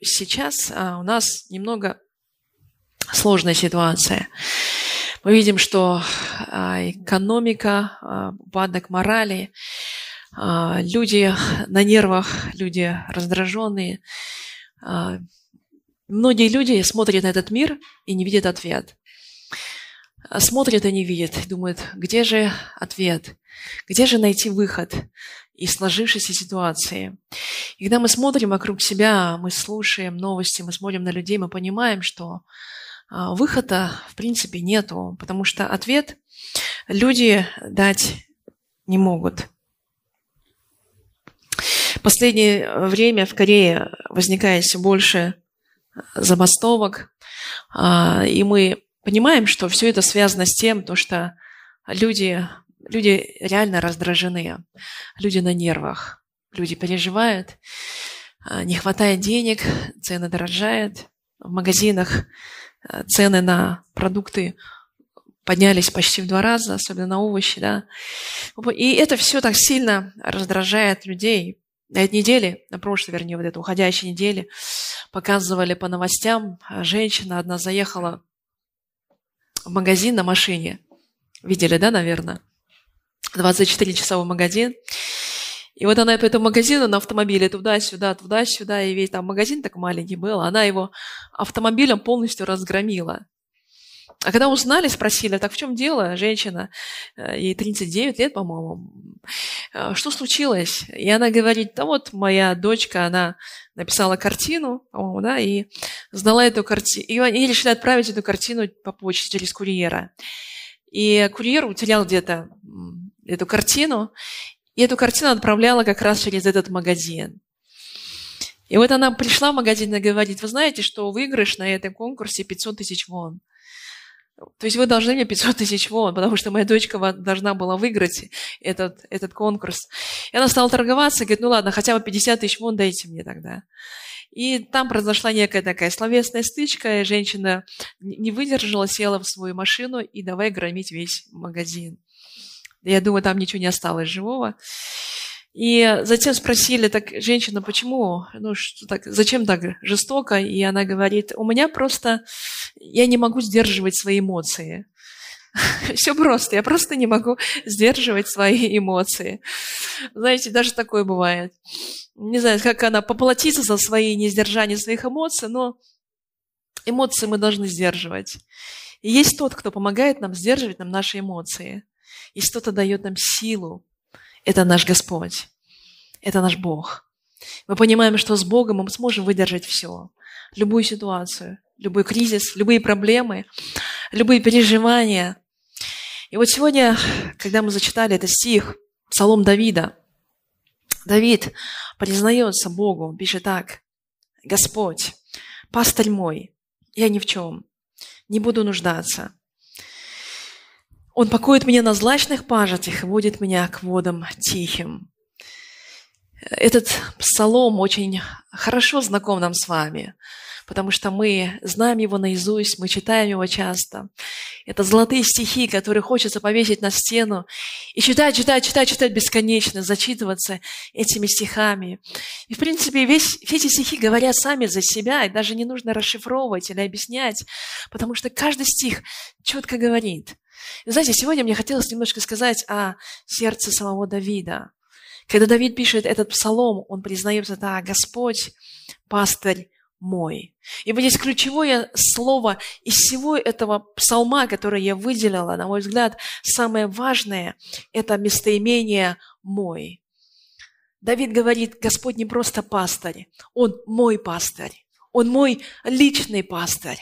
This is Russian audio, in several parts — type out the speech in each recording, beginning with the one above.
сейчас а, у нас немного сложная ситуация. Мы видим, что а, экономика, а, упадок морали, люди на нервах, люди раздраженные. Многие люди смотрят на этот мир и не видят ответ. Смотрят и не видят, думают, где же ответ, где же найти выход из сложившейся ситуации. И когда мы смотрим вокруг себя, мы слушаем новости, мы смотрим на людей, мы понимаем, что а, выхода в принципе нету, потому что ответ люди дать не могут. В последнее время в Корее возникает все больше забастовок, а, и мы понимаем, что все это связано с тем, то, что люди, люди реально раздражены, люди на нервах, люди переживают, а, не хватает денег, цены дорожают, в магазинах а, цены на продукты поднялись почти в два раза, особенно на овощи, да. И это все так сильно раздражает людей. На этой неделе, на прошлой, вернее, вот этой уходящей неделе, показывали по новостям, а, женщина одна заехала в магазин на машине. Видели, да, наверное? 24-часовой магазин. И вот она по этому магазину на автомобиле туда-сюда, туда-сюда, и весь там магазин так маленький был, она его автомобилем полностью разгромила. А когда узнали, спросили, так в чем дело, женщина, э, ей 39 лет, по-моему, «Э, что случилось? И она говорит, да вот моя дочка, она написала картину, да, и знала эту картину, и они решили отправить эту картину по почте через курьера. И курьер утерял где-то эту картину, и эту картину отправляла как раз через этот магазин. И вот она пришла в магазин и говорит, вы знаете, что выигрыш на этом конкурсе 500 тысяч вон. То есть вы должны мне 500 тысяч вон, потому что моя дочка должна была выиграть этот, этот конкурс. И она стала торговаться, говорит, ну ладно, хотя бы 50 тысяч вон дайте мне тогда. И там произошла некая такая словесная стычка, и женщина не выдержала, села в свою машину и давай громить весь магазин. Я думаю, там ничего не осталось живого. И затем спросили, так, женщина, почему, ну, что так, зачем так жестоко? И она говорит, у меня просто, я не могу сдерживать свои эмоции. Все просто, я просто не могу сдерживать свои эмоции. Знаете, даже такое бывает. Не знаю, как она поплатится за свои несдержания своих эмоций, но эмоции мы должны сдерживать. И есть тот, кто помогает нам сдерживать нам наши эмоции. Есть кто-то дает нам силу, это наш Господь. Это наш Бог. Мы понимаем, что с Богом мы сможем выдержать все. Любую ситуацию, любой кризис, любые проблемы, любые переживания. И вот сегодня, когда мы зачитали этот стих, Псалом Давида, Давид признается Богу, пишет так, «Господь, пастырь мой, я ни в чем, не буду нуждаться. Он покоит меня на злачных пажитях и водит меня к водам тихим. Этот псалом очень хорошо знаком нам с вами, потому что мы знаем его наизусть, мы читаем его часто. Это золотые стихи, которые хочется повесить на стену и читать, читать, читать, читать бесконечно, зачитываться этими стихами. И, в принципе, весь, все эти стихи говорят сами за себя, и даже не нужно расшифровывать или объяснять, потому что каждый стих четко говорит – и знаете, сегодня мне хотелось немножко сказать о сердце самого Давида. Когда Давид пишет этот псалом, он признается, да, Господь, пастырь мой. И вот здесь ключевое слово из всего этого псалма, которое я выделила, на мой взгляд, самое важное – это местоимение «мой». Давид говорит, Господь не просто пастырь, Он мой пастырь. Он мой личный пастырь.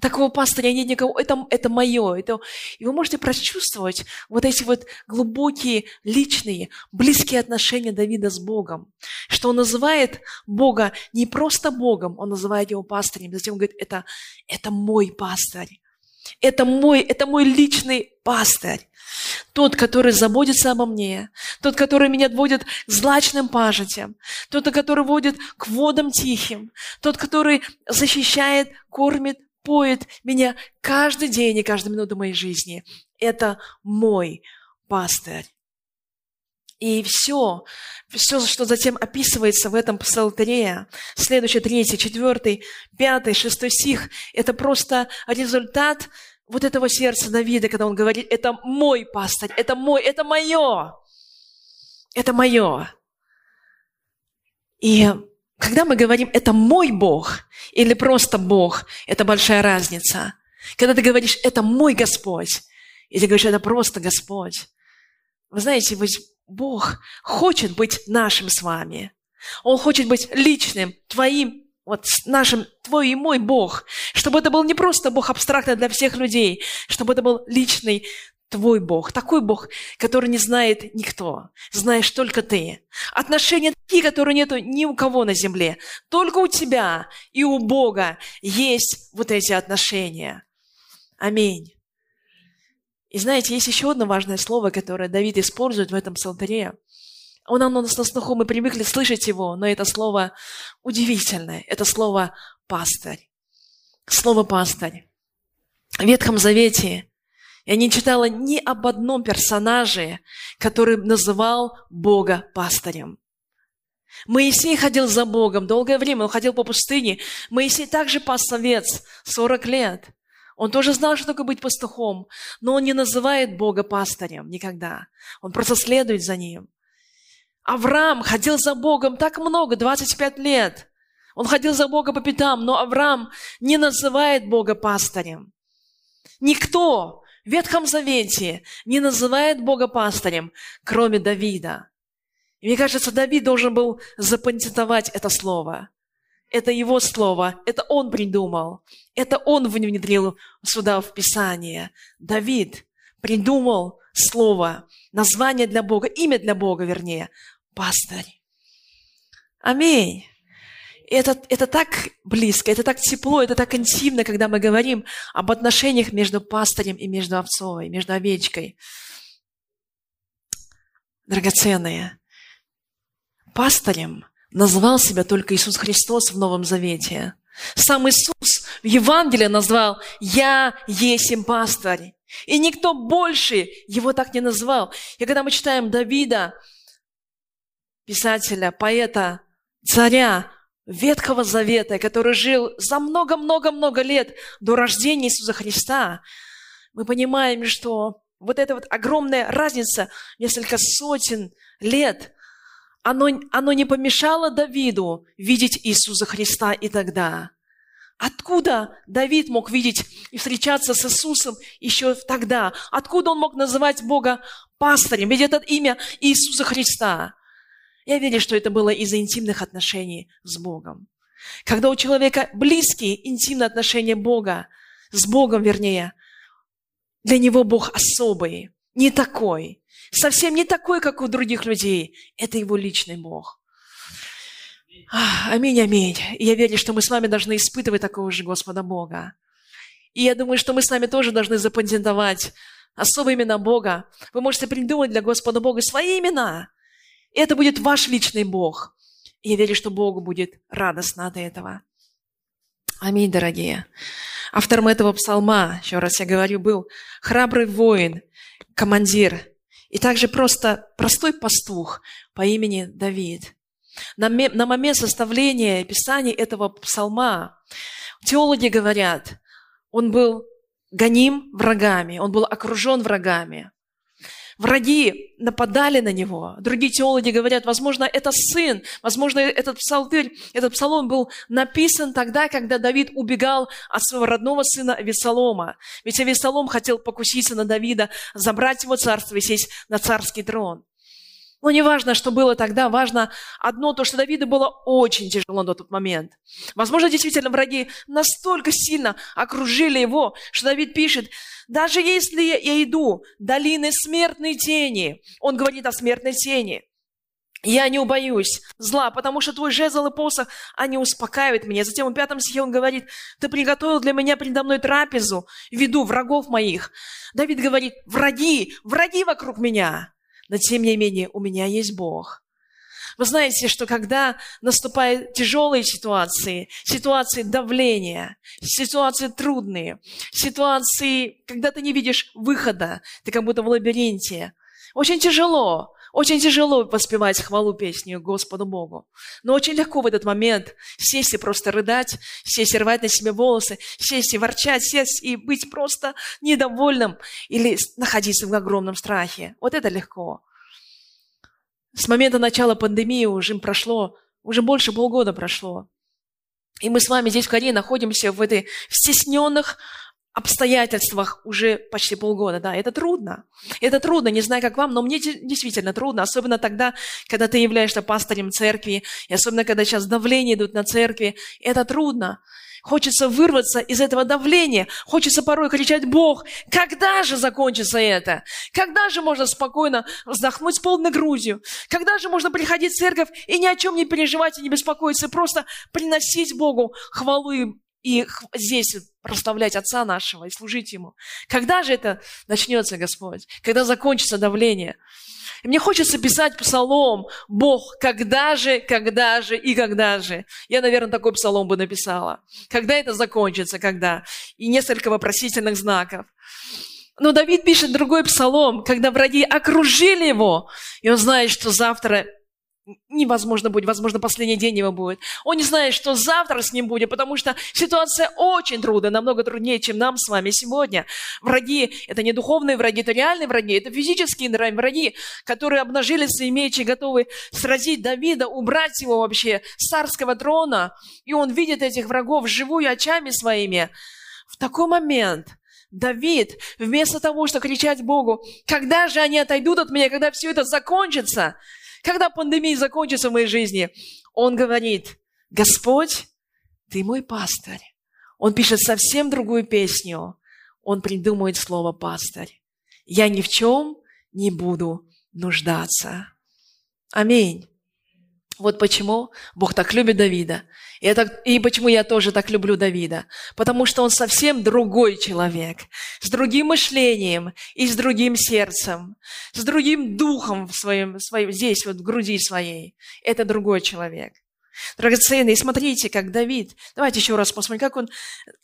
Такого пастыря нет никого. Это, это мое. Это... И вы можете прочувствовать вот эти вот глубокие, личные, близкие отношения Давида с Богом. Что он называет Бога не просто Богом, он называет его пастырем. Затем он говорит, это, это мой пастырь. Это мой, это мой личный пастырь. Тот, который заботится обо мне, тот, который меня отводит к злачным пажитям, тот, который водит к водам тихим, тот, который защищает, кормит, поет меня каждый день и каждую минуту моей жизни. Это мой пастырь. И все, все, что затем описывается в этом псалтыре, следующий, третий, четвертый, пятый, шестой стих, это просто результат вот этого сердца Давида, когда он говорит, это мой пастырь, это мой, это мое, это мое. И когда мы говорим, это мой Бог или просто Бог, это большая разница. Когда ты говоришь, это мой Господь, или говоришь, это просто Господь. Вы знаете, ведь Бог хочет быть нашим с вами. Он хочет быть личным, твоим, вот нашим, твой и мой Бог. Чтобы это был не просто Бог абстрактный для всех людей, чтобы это был личный твой Бог, такой Бог, который не знает никто, знаешь только ты. Отношения такие, которые нету ни у кого на земле. Только у тебя и у Бога есть вот эти отношения. Аминь. И знаете, есть еще одно важное слово, которое Давид использует в этом псалтыре. Он, оно у нас на слуху, мы привыкли слышать его, но это слово удивительное. Это слово «пастырь». Слово «пастырь». В Ветхом Завете я не читала ни об одном персонаже, который называл Бога пастырем. Моисей ходил за Богом долгое время, он ходил по пустыне. Моисей также пас овец 40 лет. Он тоже знал, что такое быть пастухом, но он не называет Бога пастырем никогда. Он просто следует за ним. Авраам ходил за Богом так много, 25 лет. Он ходил за Бога по пятам, но Авраам не называет Бога пастырем. Никто в Ветхом Завете не называет Бога пастырем, кроме Давида. И мне кажется, Давид должен был запатентовать это слово. Это его слово, это он придумал. Это он внедрил сюда в Писание. Давид придумал слово, название для Бога, имя для Бога, вернее, пастырь. Аминь. Это, это так близко, это так тепло, это так интимно, когда мы говорим об отношениях между пастырем и между овцой, между овечкой. Драгоценные, пастырем назвал себя только Иисус Христос в Новом Завете. Сам Иисус в Евангелии назвал «Я есть пастырь». И никто больше его так не назвал. И когда мы читаем Давида, писателя, поэта, царя Ветхого Завета, который жил за много-много-много лет до рождения Иисуса Христа, мы понимаем, что вот эта вот огромная разница, несколько сотен лет, оно, оно не помешало Давиду видеть Иисуса Христа и тогда. Откуда Давид мог видеть и встречаться с Иисусом еще тогда? Откуда он мог называть Бога пастырем? Ведь это имя Иисуса Христа. Я верю, что это было из-за интимных отношений с Богом. Когда у человека близкие, интимные отношения Бога, с Богом, вернее, для него Бог особый, не такой, совсем не такой, как у других людей. Это его личный Бог. Аминь, аминь. Я верю, что мы с вами должны испытывать такого же Господа Бога. И я думаю, что мы с вами тоже должны запатентовать особые имена Бога. Вы можете придумать для Господа Бога свои имена. И это будет ваш личный Бог. И я верю, что Богу будет радостно от этого. Аминь, дорогие. Автором этого псалма, еще раз я говорю, был храбрый воин, командир, и также просто простой пастух по имени Давид. На, на момент составления Писания этого псалма теологи говорят, он был гоним врагами, он был окружен врагами. Враги нападали на него. Другие теологи говорят, возможно, это сын, возможно, этот псалтырь, этот псалом был написан тогда, когда Давид убегал от своего родного сына Авесолома. Ведь Авесолом хотел покуситься на Давида, забрать его царство и сесть на царский трон. Но не важно, что было тогда, важно одно, то, что Давиду было очень тяжело на тот момент. Возможно, действительно, враги настолько сильно окружили его, что Давид пишет, даже если я иду долины смертной тени, он говорит о смертной тени, я не убоюсь зла, потому что твой жезл и посох, они успокаивают меня. Затем в пятом стихе он говорит, ты приготовил для меня предо мной трапезу в виду врагов моих. Давид говорит, враги, враги вокруг меня но тем не менее у меня есть Бог. Вы знаете, что когда наступают тяжелые ситуации, ситуации давления, ситуации трудные, ситуации, когда ты не видишь выхода, ты как будто в лабиринте, Очень тяжело. Очень тяжело воспевать хвалу песню Господу Богу. Но очень легко в этот момент сесть и просто рыдать, сесть и рвать на себе волосы, сесть и ворчать, сесть и быть просто недовольным или находиться в огромном страхе. Вот это легко. С момента начала пандемии уже прошло, уже больше полгода прошло. И мы с вами здесь в Корее находимся в этой стесненных обстоятельствах уже почти полгода. Да, это трудно. Это трудно, не знаю, как вам, но мне действительно трудно, особенно тогда, когда ты являешься пастором церкви, и особенно, когда сейчас давление идут на церкви. Это трудно. Хочется вырваться из этого давления. Хочется порой кричать, Бог, когда же закончится это? Когда же можно спокойно вздохнуть полной грудью? Когда же можно приходить в церковь и ни о чем не переживать и не беспокоиться, просто приносить Богу хвалу и и здесь прославлять Отца нашего и служить Ему. Когда же это начнется, Господь? Когда закончится давление? И мне хочется писать псалом, Бог, когда же, когда же и когда же. Я, наверное, такой псалом бы написала. Когда это закончится, когда? И несколько вопросительных знаков. Но Давид пишет другой псалом, когда враги окружили его, и он знает, что завтра невозможно будет, возможно, последний день его будет. Он не знает, что завтра с ним будет, потому что ситуация очень трудная, намного труднее, чем нам с вами сегодня. Враги – это не духовные враги, это реальные враги, это физические враги, которые обнажили свои мечи, готовы сразить Давида, убрать его вообще с царского трона. И он видит этих врагов живую очами своими. В такой момент – Давид, вместо того, чтобы кричать Богу, когда же они отойдут от меня, когда все это закончится, когда пандемия закончится в моей жизни, он говорит, Господь, ты мой пастырь. Он пишет совсем другую песню. Он придумывает слово пастырь. Я ни в чем не буду нуждаться. Аминь. Вот почему Бог так любит Давида. И, это, и почему я тоже так люблю Давида. Потому что он совсем другой человек. С другим мышлением и с другим сердцем. С другим духом в своем, своем, здесь, вот в груди своей. Это другой человек. Драгоценные, смотрите, как Давид, давайте еще раз посмотрим, как он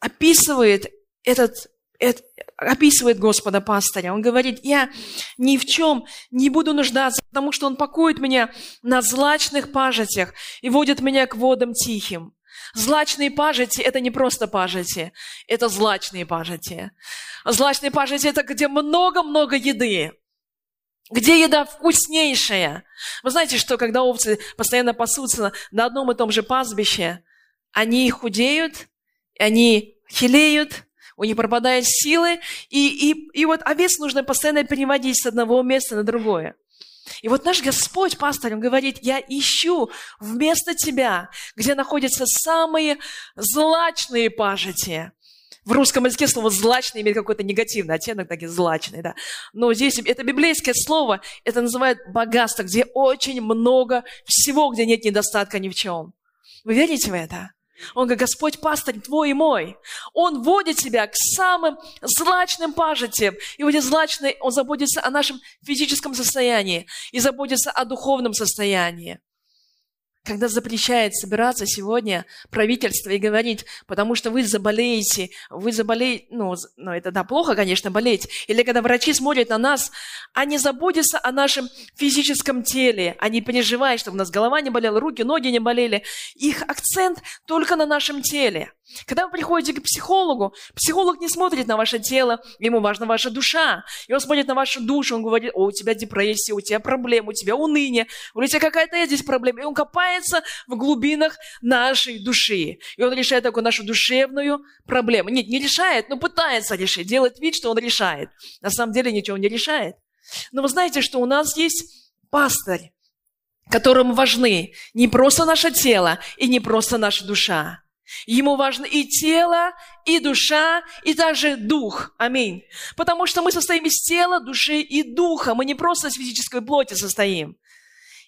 описывает этот это, описывает Господа пастыря. Он говорит, я ни в чем не буду нуждаться, потому что Он покоит меня на злачных пажитях и водит меня к водам тихим. Злачные пажити – это не просто пажити, это злачные пажити. Злачные пажити – это где много-много еды, где еда вкуснейшая. Вы знаете, что когда овцы постоянно пасутся на одном и том же пастбище, они худеют, они хилеют – у них пропадают силы, и, и, и вот овец нужно постоянно переводить с одного места на другое. И вот наш Господь, пастор, он говорит, я ищу вместо тебя, где находятся самые злачные пажити. В русском языке слово «злачный» имеет какой-то негативный оттенок, так и «злачный», да. Но здесь это библейское слово, это называют богатство, где очень много всего, где нет недостатка ни в чем. Вы верите в это? Он говорит, Господь пастырь твой и мой. Он водит тебя к самым злачным пажитям. И вот эти злачные, он заботится о нашем физическом состоянии и заботится о духовном состоянии когда запрещает собираться сегодня правительство и говорить, потому что вы заболеете, вы заболеете, ну, ну это да, плохо, конечно, болеть. Или когда врачи смотрят на нас, они заботятся о нашем физическом теле, они переживают, чтобы у нас голова не болела, руки, ноги не болели. Их акцент только на нашем теле. Когда вы приходите к психологу, психолог не смотрит на ваше тело, ему важна ваша душа. И он смотрит на вашу душу, он говорит, о, у тебя депрессия, у тебя проблемы, у тебя уныние, у тебя какая-то здесь проблема. И он копается в глубинах нашей души. И он решает такую нашу душевную проблему. Нет, не решает, но пытается решить, делает вид, что он решает. На самом деле ничего не решает. Но вы знаете, что у нас есть пастырь, которому важны не просто наше тело и не просто наша душа, Ему важно и тело, и душа, и также дух. Аминь. Потому что мы состоим из тела, души и духа. Мы не просто из физической плоти состоим.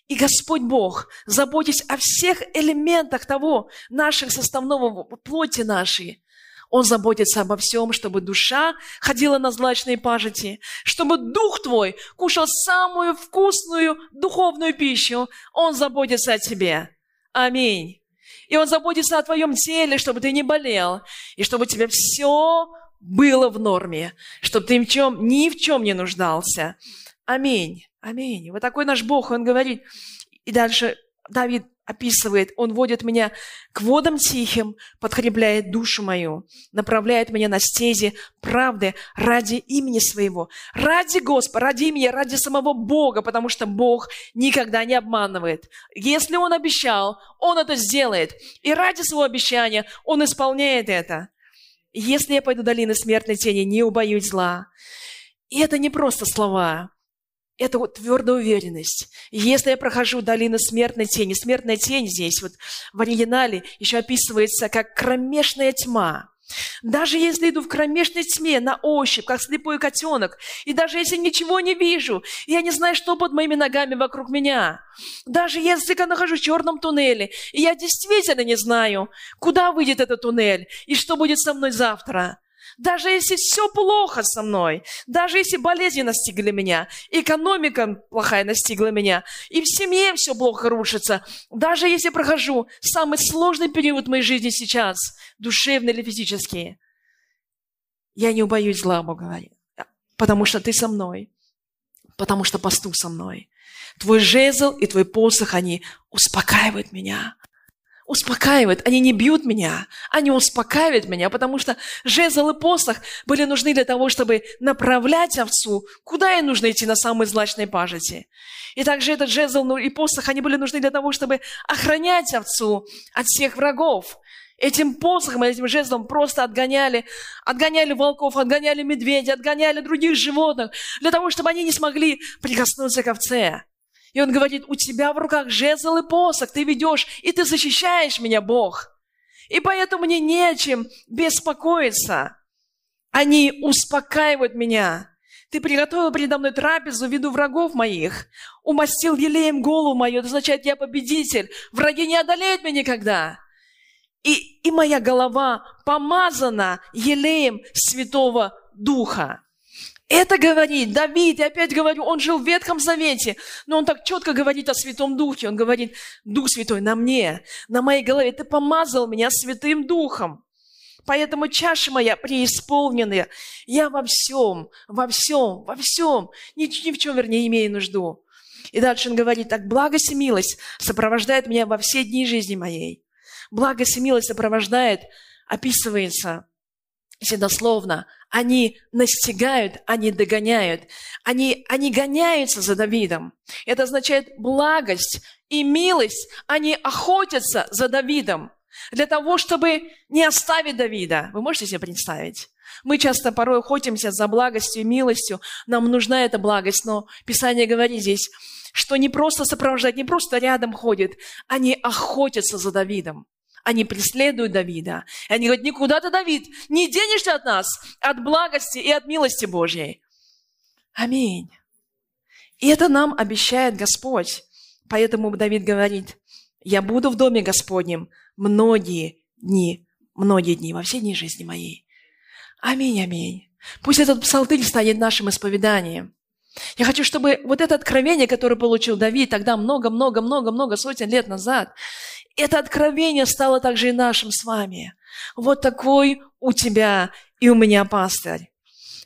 И Господь Бог, заботясь о всех элементах того, наших составного плоти нашей, Он заботится обо всем, чтобы душа ходила на злачные пажити, чтобы дух твой кушал самую вкусную духовную пищу. Он заботится о тебе. Аминь. И Он заботится о твоем теле, чтобы ты не болел, и чтобы у тебя все было в норме, чтобы ты в чем, ни в чем не нуждался. Аминь. Аминь. Вот такой наш Бог, Он говорит. И дальше Давид описывает, Он водит меня к водам тихим, подкрепляет душу мою, направляет меня на стези правды ради имени своего, ради Господа, ради имени, ради самого Бога, потому что Бог никогда не обманывает. Если Он обещал, Он это сделает. И ради своего обещания Он исполняет это. Если я пойду долины смертной тени, не убоюсь зла. И это не просто слова это вот твердая уверенность. Если я прохожу долину смертной тени, смертная тень здесь вот в оригинале еще описывается как кромешная тьма. Даже если иду в кромешной тьме на ощупь, как слепой котенок, и даже если ничего не вижу, я не знаю, что под моими ногами вокруг меня, даже если я нахожусь в черном туннеле, и я действительно не знаю, куда выйдет этот туннель, и что будет со мной завтра, даже если все плохо со мной, даже если болезни настигли меня, экономика плохая настигла меня, и в семье все плохо рушится, даже если прохожу самый сложный период моей жизни сейчас, душевный или физический, я не убоюсь зла, Бог говорит, потому что ты со мной, потому что пастух со мной. Твой жезл и твой посох, они успокаивают меня успокаивают. Они не бьют меня, они успокаивают меня, потому что жезл и посох были нужны для того, чтобы направлять овцу, куда ей нужно идти на самой злачной пажити. И также этот жезл ну, и посох, они были нужны для того, чтобы охранять овцу от всех врагов. Этим посохом, этим жезлом просто отгоняли, отгоняли волков, отгоняли медведей, отгоняли других животных, для того, чтобы они не смогли прикоснуться к овце. И он говорит, у тебя в руках жезл и посох, ты ведешь, и ты защищаешь меня, Бог. И поэтому мне нечем беспокоиться. Они успокаивают меня. Ты приготовил передо мной трапезу в виду врагов моих. Умастил елеем голову мою. Это означает, я победитель. Враги не одолеют меня никогда. И, и моя голова помазана елеем Святого Духа. Это говорит Давид, я опять говорю, он жил в Ветхом Завете, но он так четко говорит о Святом Духе. Он говорит, Дух Святой на мне, на моей голове, ты помазал меня Святым Духом. Поэтому чаша моя преисполненная. Я во всем, во всем, во всем, ни, ни в чем, вернее, имею нужду. И дальше он говорит, так благость и милость сопровождает меня во все дни жизни моей. Благость и милость сопровождает, описывается, если дословно, они настигают, они догоняют. Они, они гоняются за Давидом. Это означает благость и милость. Они охотятся за Давидом для того, чтобы не оставить Давида. Вы можете себе представить? Мы часто порой охотимся за благостью и милостью. Нам нужна эта благость, но Писание говорит здесь, что не просто сопровождать, не просто рядом ходит, они охотятся за Давидом. Они преследуют Давида. И они говорят, никуда ты, Давид, не денешься от нас, от благости и от милости Божьей. Аминь. И это нам обещает Господь. Поэтому Давид говорит, я буду в доме Господнем многие дни, многие дни, во все дни жизни моей. Аминь, аминь. Пусть этот псалтырь станет нашим исповеданием. Я хочу, чтобы вот это откровение, которое получил Давид тогда много-много-много-много сотен лет назад, это откровение стало также и нашим с вами. Вот такой у тебя и у меня пастырь.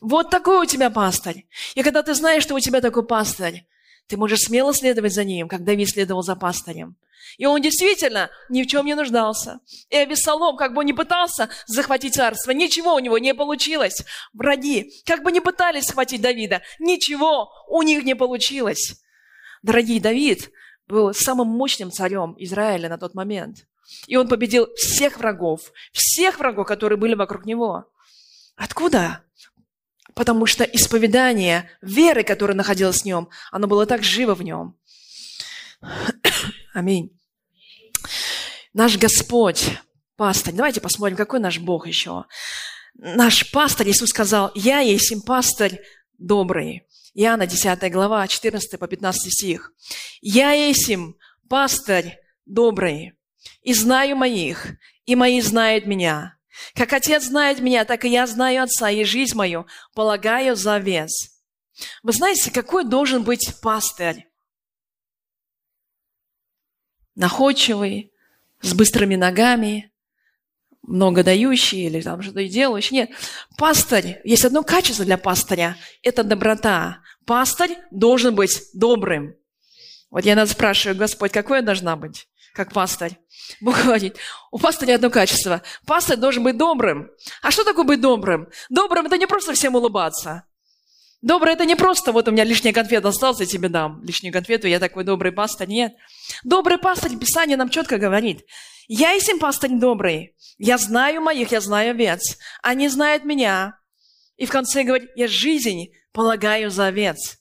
Вот такой у тебя пастырь. И когда ты знаешь, что у тебя такой пастырь, ты можешь смело следовать за ним, как Давид следовал за пастырем. И он действительно ни в чем не нуждался. И Авесолом, как бы не пытался захватить царство, ничего у него не получилось. Враги, как бы не пытались схватить Давида, ничего у них не получилось. Дорогий Давид был самым мощным царем Израиля на тот момент. И он победил всех врагов, всех врагов, которые были вокруг него. Откуда? Потому что исповедание веры, которая находилась в нем, оно было так живо в нем. Аминь. Наш Господь, пастырь, давайте посмотрим, какой наш Бог еще. Наш пастырь, Иисус сказал, «Я есть им пастырь добрый». Иоанна 10 глава, 14 по 15 стих. «Я есим пастырь добрый, и знаю моих, и мои знают меня. Как Отец знает меня, так и я знаю Отца, и жизнь мою полагаю за вес». Вы знаете, какой должен быть пастырь? Находчивый, с быстрыми ногами, много дающий или там что-то делающий. Нет. Пастырь, есть одно качество для пастыря – это доброта. Пастырь должен быть добрым. Вот я нас спрашиваю, Господь, какой я должна быть, как пастырь? Бог говорит, у пастыря одно качество. Пастырь должен быть добрым. А что такое быть добрым? Добрым – это не просто всем улыбаться. Добрый – это не просто вот у меня лишняя конфета осталась, я тебе дам лишнюю конфету, я такой добрый пастырь. Нет. Добрый пастырь, Писание нам четко говорит. Я им пастырь добрый. Я знаю моих, я знаю овец. Они знают меня. И в конце говорит, я жизнь полагаю за овец.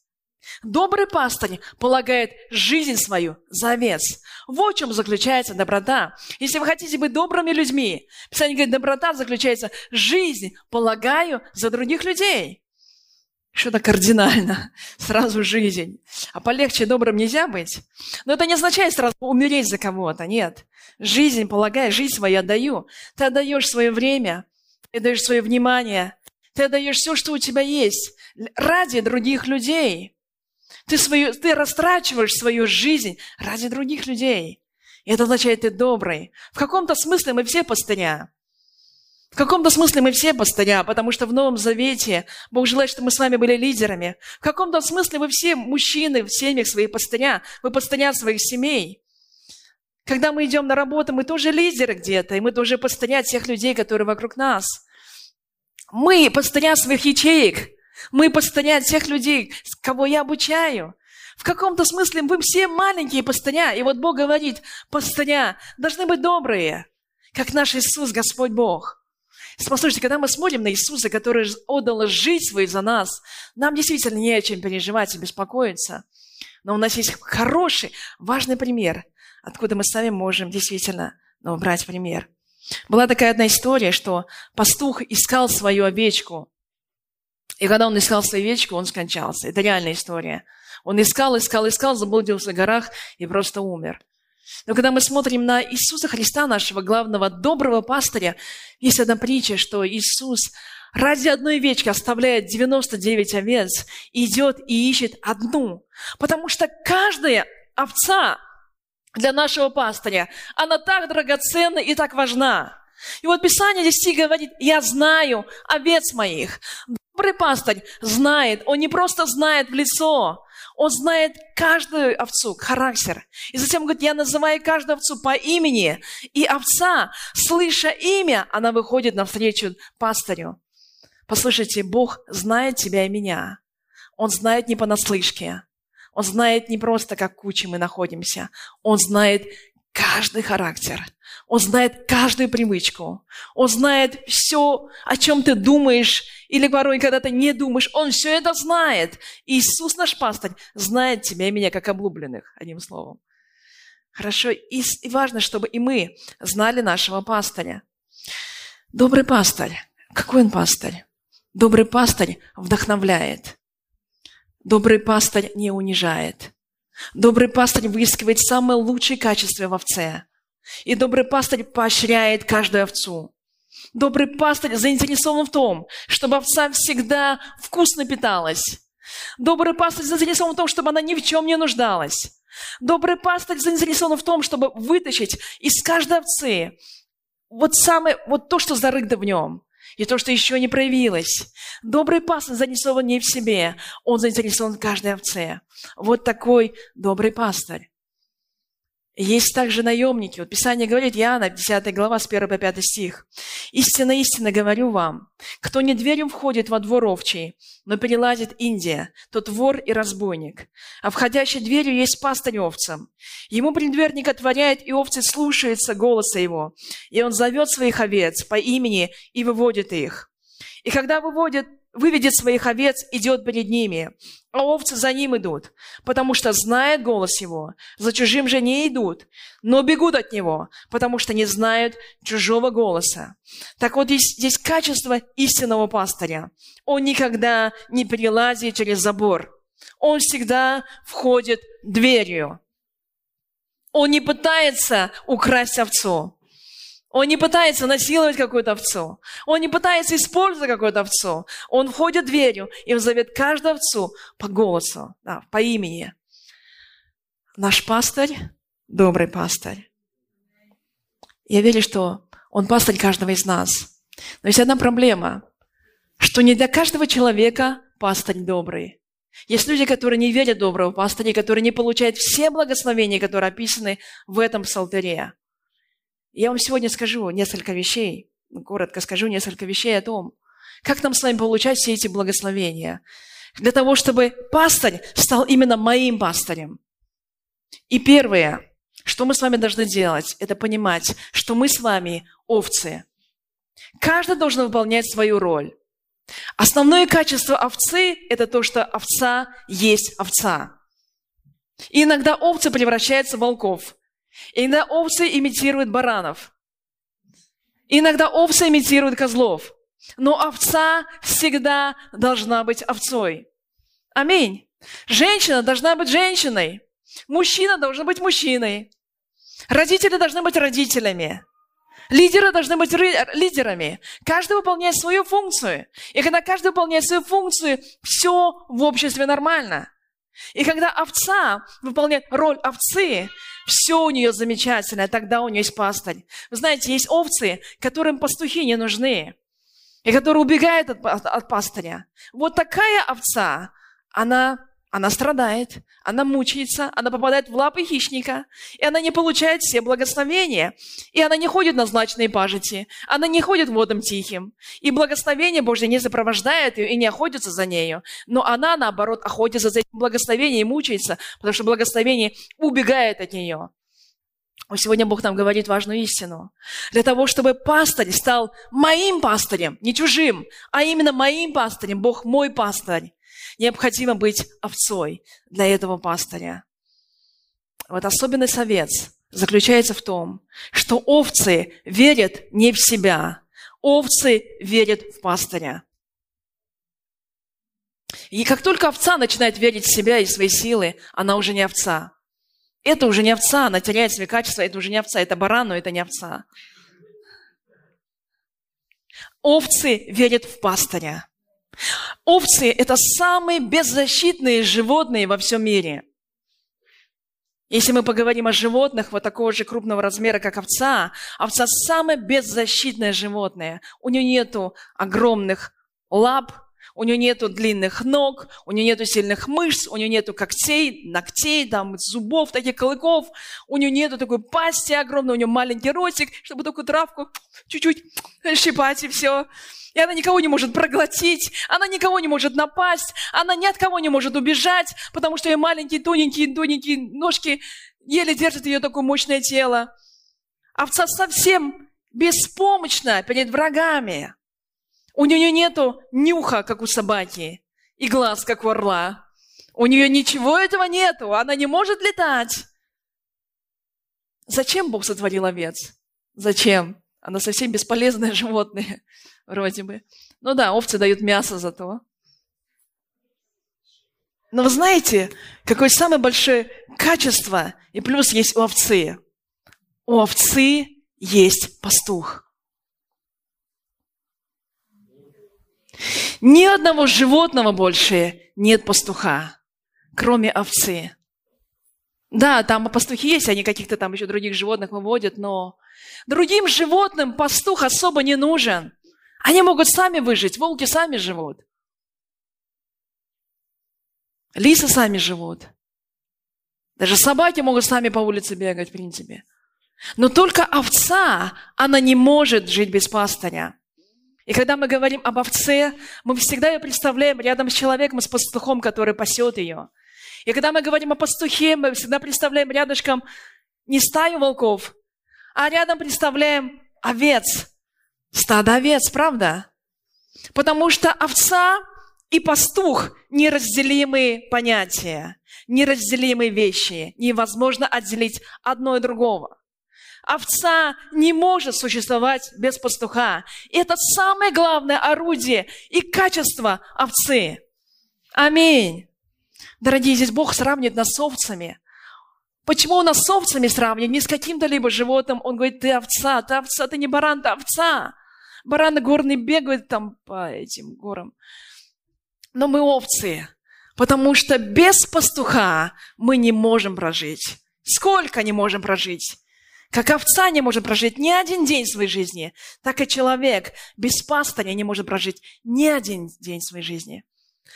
Добрый пастырь полагает жизнь свою за овец. Вот в чем заключается доброта. Если вы хотите быть добрыми людьми, Писание говорит, доброта заключается жизнь полагаю за других людей. Что-то кардинально. Сразу жизнь. А полегче добрым нельзя быть. Но это не означает сразу умереть за кого-то. Нет. Жизнь, полагай, жизнь свою отдаю. Ты отдаешь свое время, ты отдаешь свое внимание, ты отдаешь все, что у тебя есть, ради других людей. Ты, свою, ты растрачиваешь свою жизнь ради других людей. И это означает, ты добрый. В каком-то смысле мы все пастыря. В каком-то смысле мы все пастыря, потому что в Новом Завете Бог желает, чтобы мы с вами были лидерами. В каком-то смысле вы все мужчины в семьях свои пастыря, вы пастыря своих семей. Когда мы идем на работу, мы тоже лидеры где-то, и мы тоже пастыря тех людей, которые вокруг нас. Мы пастыря своих ячеек, мы пастыря тех людей, кого я обучаю. В каком-то смысле мы все маленькие пастыря, и вот Бог говорит, пастыря должны быть добрые, как наш Иисус, Господь Бог – Послушайте, когда мы смотрим на Иисуса, который отдал жизнь свою за нас, нам действительно не о чем переживать и беспокоиться. Но у нас есть хороший, важный пример, откуда мы сами можем действительно ну, брать пример. Была такая одна история, что пастух искал свою овечку. И когда он искал свою овечку, он скончался. Это реальная история. Он искал, искал, искал, заблудился в горах и просто умер. Но когда мы смотрим на Иисуса Христа, нашего главного доброго пастыря, есть одна притча, что Иисус ради одной овечки оставляет 99 овец, идет и ищет одну. Потому что каждая овца для нашего пастыря, она так драгоценна и так важна. И вот Писание здесь говорит, я знаю овец моих. Добрый пастырь знает, он не просто знает в лицо, он знает каждую овцу, характер. И затем говорит, я называю каждую овцу по имени. И овца, слыша имя, она выходит навстречу пастырю. Послушайте, Бог знает тебя и меня. Он знает не понаслышке. Он знает не просто, как кучи мы находимся. Он знает каждый характер. Он знает каждую привычку. Он знает все, о чем ты думаешь, или порой, когда ты не думаешь. Он все это знает. Иисус, наш пастырь, знает тебя и меня, как облюбленных, одним словом. Хорошо. И важно, чтобы и мы знали нашего пастыря. Добрый пастырь. Какой он пастырь? Добрый пастырь вдохновляет. Добрый пастырь не унижает. Добрый пастырь выискивает самые лучшие качества в овце. И добрый пастырь поощряет каждую овцу. Добрый пастырь заинтересован в том, чтобы овца всегда вкусно питалась. Добрый пастырь заинтересован в том, чтобы она ни в чем не нуждалась. Добрый пастырь заинтересован в том, чтобы вытащить из каждой овцы вот самое, вот то, что зарыто в нем и то, что еще не проявилось. Добрый пастырь заинтересован не в себе, он заинтересован в каждой овце. Вот такой добрый пастырь. Есть также наемники. Вот Писание говорит, Иоанна, 10 глава, с 1 по 5 стих. «Истинно, истинно говорю вам, кто не дверью входит во двор овчий, но перелазит Индия, тот вор и разбойник. А входящий дверью есть пастырь овцам. Ему преддверник отворяет, и овцы слушаются голоса его. И он зовет своих овец по имени и выводит их. И когда выводит выведет своих овец, идет перед ними, а овцы за ним идут, потому что знает голос его. За чужим же не идут, но бегут от него, потому что не знают чужого голоса. Так вот, здесь, здесь качество истинного пастыря. Он никогда не перелазит через забор. Он всегда входит дверью. Он не пытается украсть овцу. Он не пытается насиловать какую-то овцу. Он не пытается использовать какую-то овцу. Он входит дверью, и зовет каждую овцу по голосу, да, по имени. Наш пастырь – добрый пастырь. Я верю, что Он пастырь каждого из нас. Но есть одна проблема, что не для каждого человека пастырь добрый. Есть люди, которые не верят доброго пастыря, которые не получают все благословения, которые описаны в этом псалтере. Я вам сегодня скажу несколько вещей, коротко скажу несколько вещей о том, как нам с вами получать все эти благословения. Для того, чтобы пастырь стал именно моим пастырем. И первое, что мы с вами должны делать, это понимать, что мы с вами овцы. Каждый должен выполнять свою роль. Основное качество овцы – это то, что овца есть овца. И иногда овцы превращаются в волков. Иногда овцы имитируют баранов. Иногда овцы имитируют козлов. Но овца всегда должна быть овцой. Аминь. Женщина должна быть женщиной. Мужчина должен быть мужчиной. Родители должны быть родителями. Лидеры должны быть лидерами. Каждый выполняет свою функцию. И когда каждый выполняет свою функцию, все в обществе нормально. И когда овца выполняет роль овцы, все у нее замечательно, тогда у нее есть пастырь. Вы знаете, есть овцы, которым пастухи не нужны, и которые убегают от, от, от пастыря. Вот такая овца, она она страдает, она мучается, она попадает в лапы хищника, и она не получает все благословения. И она не ходит на злачные пажити, она не ходит водом тихим. И благословение Божье не сопровождает ее и не охотится за нею. Но она, наоборот, охотится за этим благословением и мучается, потому что благословение убегает от нее. Сегодня Бог нам говорит важную истину. Для того, чтобы пастырь стал моим пастырем, не чужим, а именно моим пастырем, Бог мой пастырь, необходимо быть овцой для этого пастыря. Вот особенный совет заключается в том, что овцы верят не в себя, овцы верят в пастыря. И как только овца начинает верить в себя и свои силы, она уже не овца. Это уже не овца, она теряет свои качества, это уже не овца, это баран, но это не овца. Овцы верят в пастыря. Овцы – это самые беззащитные животные во всем мире. Если мы поговорим о животных вот такого же крупного размера, как овца, овца – самое беззащитное животное. У нее нету огромных лап, у нее нету длинных ног, у нее нету сильных мышц, у нее нету когтей, ногтей, там, зубов, таких клыков, у нее нету такой пасти огромной, у нее маленький ротик, чтобы такую травку чуть-чуть щипать и все. И она никого не может проглотить, она никого не может напасть, она ни от кого не может убежать, потому что ее маленькие, тоненькие, тоненькие ножки еле держат ее такое мощное тело. Овца совсем беспомощна перед врагами. У нее нету нюха, как у собаки, и глаз, как у орла. У нее ничего этого нету, она не может летать. Зачем Бог сотворил овец? Зачем? Она совсем бесполезное животное вроде бы. Ну да, овцы дают мясо зато. Но вы знаете, какое самое большое качество и плюс есть у овцы? У овцы есть пастух. Ни одного животного больше нет пастуха, кроме овцы. Да, там пастухи есть, они каких-то там еще других животных выводят, но другим животным пастух особо не нужен. Они могут сами выжить, волки сами живут. Лисы сами живут. Даже собаки могут сами по улице бегать, в принципе. Но только овца, она не может жить без пастыря. И когда мы говорим об овце, мы всегда ее представляем рядом с человеком, с пастухом, который пасет ее. И когда мы говорим о пастухе, мы всегда представляем рядышком не стаю волков, а рядом представляем овец, стадо овец, правда? Потому что овца и пастух – неразделимые понятия, неразделимые вещи. Невозможно отделить одно и другого. Овца не может существовать без пастуха. И это самое главное орудие и качество овцы. Аминь. Дорогие, здесь Бог сравнивает нас с овцами. Почему он нас с овцами сравнивает? Не с каким-то либо животным. Он говорит, ты овца, ты овца, ты не баран, ты овца. Бараны горные бегают там по этим горам. Но мы овцы, потому что без пастуха мы не можем прожить. Сколько не можем прожить? Как овца не может прожить ни один день своей жизни, так и человек без пастыря не может прожить ни один день своей жизни.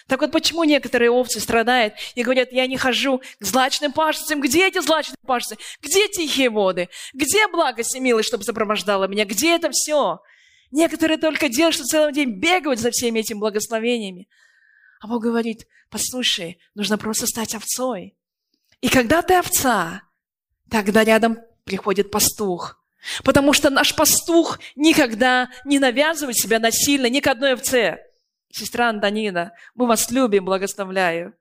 Так вот, почему некоторые овцы страдают и говорят, я не хожу к злачным пашцам. Где эти злачные пашцы? Где тихие воды? Где благость и милость, чтобы сопровождала меня? Где это все? Некоторые только делают, что целый день бегают за всеми этими благословениями. А Бог говорит, послушай, нужно просто стать овцой. И когда ты овца, тогда рядом приходит пастух. Потому что наш пастух никогда не навязывает себя насильно ни к одной овце. Сестра Антонина, мы вас любим, благословляю.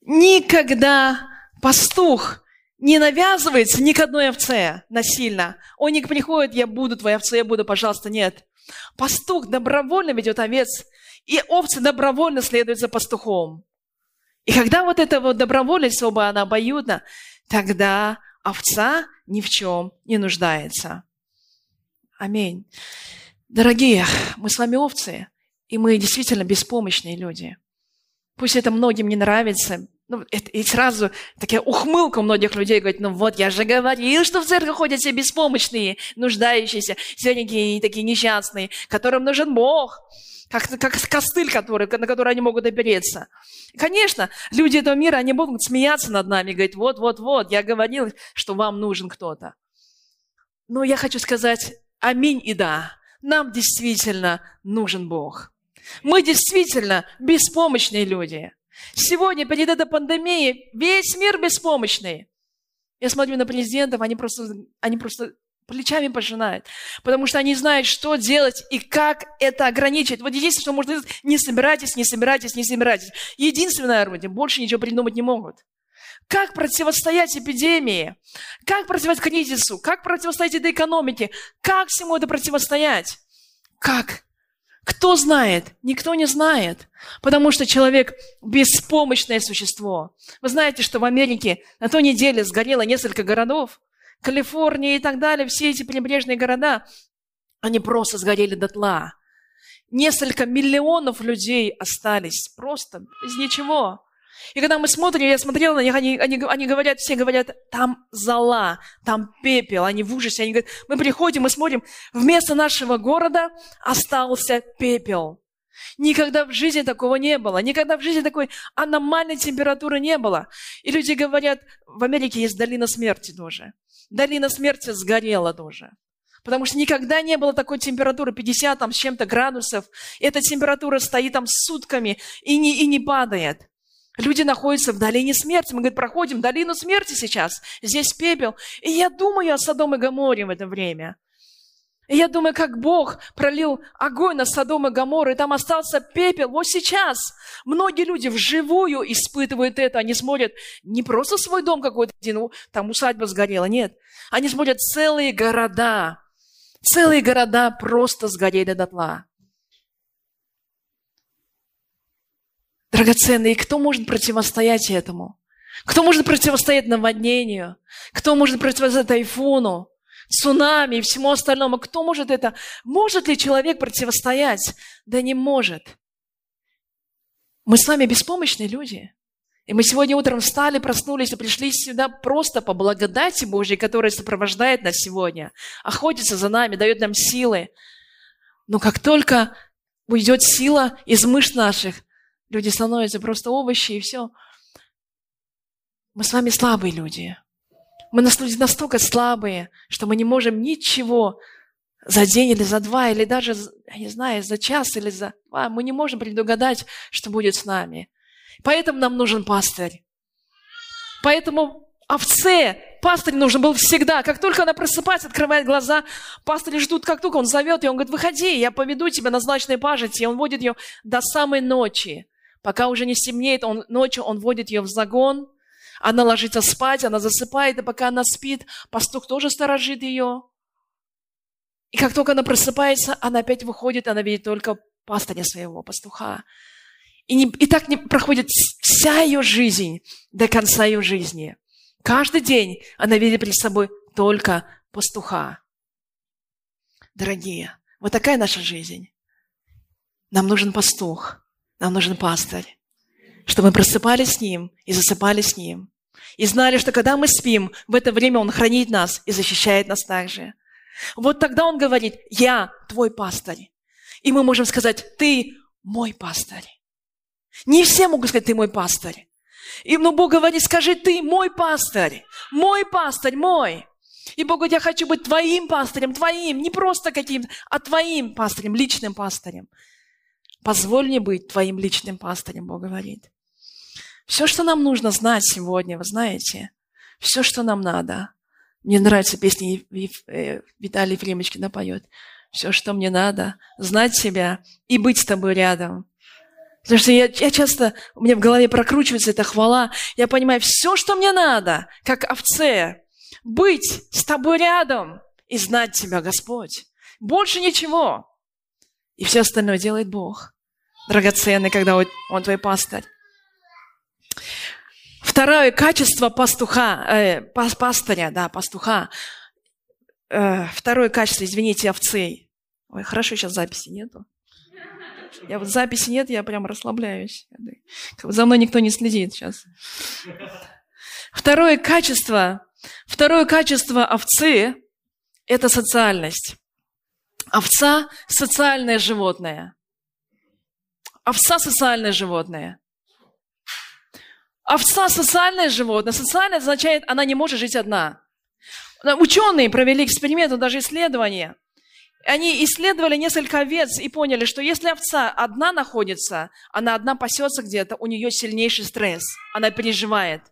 Никогда пастух не навязывается ни к одной овце насильно. Он не приходит, я буду твоей овцей, я буду, пожалуйста, нет. Пастух добровольно ведет овец, и овцы добровольно следуют за пастухом. И когда вот эта вот добровольность оба, она обоюдна, тогда овца ни в чем не нуждается. Аминь. Дорогие, мы с вами овцы, и мы действительно беспомощные люди. Пусть это многим не нравится, ну, и сразу такая ухмылка у многих людей говорит, ну вот, я же говорил, что в церковь ходят все беспомощные, нуждающиеся, серенькие такие несчастные, которым нужен Бог, как, как костыль, который, на который они могут опереться. Конечно, люди этого мира, они будут смеяться над нами, говорить, вот, вот, вот, я говорил, что вам нужен кто-то. Но я хочу сказать аминь и да. Нам действительно нужен Бог. Мы действительно беспомощные люди. Сегодня, перед этой пандемией, весь мир беспомощный. Я смотрю на президентов, они просто, они просто плечами пожинают, потому что они знают, что делать и как это ограничить. Вот единственное, что можно сделать, не собирайтесь, не собирайтесь, не собирайтесь. Единственное орудие, больше ничего придумать не могут. Как противостоять эпидемии? Как противостоять кризису? Как противостоять этой экономике? Как всему это противостоять? Как? Кто знает? Никто не знает. Потому что человек – беспомощное существо. Вы знаете, что в Америке на той неделе сгорело несколько городов. Калифорния и так далее, все эти прибрежные города, они просто сгорели дотла. Несколько миллионов людей остались просто без ничего. И когда мы смотрим, я смотрела на них, они, они, они говорят, все говорят, там зола, там пепел, они в ужасе. Они говорят, мы приходим и смотрим, вместо нашего города остался пепел. Никогда в жизни такого не было. Никогда в жизни такой аномальной температуры не было. И люди говорят, в Америке есть долина смерти тоже. Долина смерти сгорела тоже. Потому что никогда не было такой температуры, 50 там, с чем-то градусов. Эта температура стоит там сутками и не, и не падает. Люди находятся в долине смерти. Мы, говорит, проходим долину смерти сейчас. Здесь пепел. И я думаю о Содом и Гаморе в это время. И я думаю, как Бог пролил огонь на Содом и Гамору, и там остался пепел. Вот сейчас многие люди вживую испытывают это. Они смотрят не просто свой дом какой-то, ну, там усадьба сгорела, нет. Они смотрят целые города. Целые города просто сгорели дотла. Драгоценные, кто может противостоять этому? Кто может противостоять наводнению? Кто может противостоять тайфуну, цунами и всему остальному? Кто может это? Может ли человек противостоять? Да не может. Мы с вами беспомощные люди. И мы сегодня утром встали, проснулись и пришли сюда просто по благодати Божьей, которая сопровождает нас сегодня, охотится за нами, дает нам силы. Но как только уйдет сила из мышц наших, Люди становятся просто овощи и все. Мы с вами слабые люди. Мы настолько слабые, что мы не можем ничего за день или за два, или даже, я не знаю, за час или за два. Мы не можем предугадать, что будет с нами. Поэтому нам нужен пастырь. Поэтому овце пастырь нужен был всегда. Как только она просыпается, открывает глаза, пастыри ждут, как только он зовет, и он говорит, выходи, я поведу тебя на злачной пажити. И он водит ее до самой ночи. Пока уже не стемнеет, он, ночью он водит ее в загон, она ложится спать, она засыпает, и пока она спит, пастух тоже сторожит ее. И как только она просыпается, она опять выходит, она видит только пастыря своего, пастуха. И, не, и так не проходит вся ее жизнь до конца ее жизни. Каждый день она видит перед собой только пастуха. Дорогие, вот такая наша жизнь. Нам нужен пастух. Нам нужен пастырь, чтобы мы просыпались с Ним и засыпали с Ним. И знали, что когда мы спим, в это время Он хранит нас и защищает нас также. Вот тогда Он говорит, я твой пастырь. И мы можем сказать, ты мой пастырь. Не все могут сказать, ты мой пастырь. И но Бог говорит, скажи, ты мой пастырь, мой пастырь, мой. И Бог говорит, я хочу быть твоим пастырем, твоим, не просто каким, а твоим пастырем, личным пастырем. Позволь мне быть твоим личным пастырем, Бог говорит. Все, что нам нужно знать сегодня, вы знаете, все, что нам надо. Мне нравится песня э, Виталий Фремочкина поет. Все, что мне надо, знать себя и быть с тобой рядом. Потому что я, я часто, у меня в голове прокручивается эта хвала. Я понимаю, все, что мне надо, как овце, быть с тобой рядом и знать тебя, Господь. Больше ничего. И все остальное делает Бог. Драгоценный, когда он твой пастырь. Второе качество пастуха, э, пастыря, да, пастуха. Э, второе качество, извините, овцы. Ой, хорошо, сейчас записи нету. Я вот записи нет, я прям расслабляюсь. За мной никто не следит сейчас. Второе качество, второе качество овцы – это социальность. Овца – социальное животное. Овца – социальное животное. Овца – социальное животное. Социальное означает, она не может жить одна. Ученые провели эксперимент, даже исследование – они исследовали несколько овец и поняли, что если овца одна находится, она одна пасется где-то, у нее сильнейший стресс, она переживает.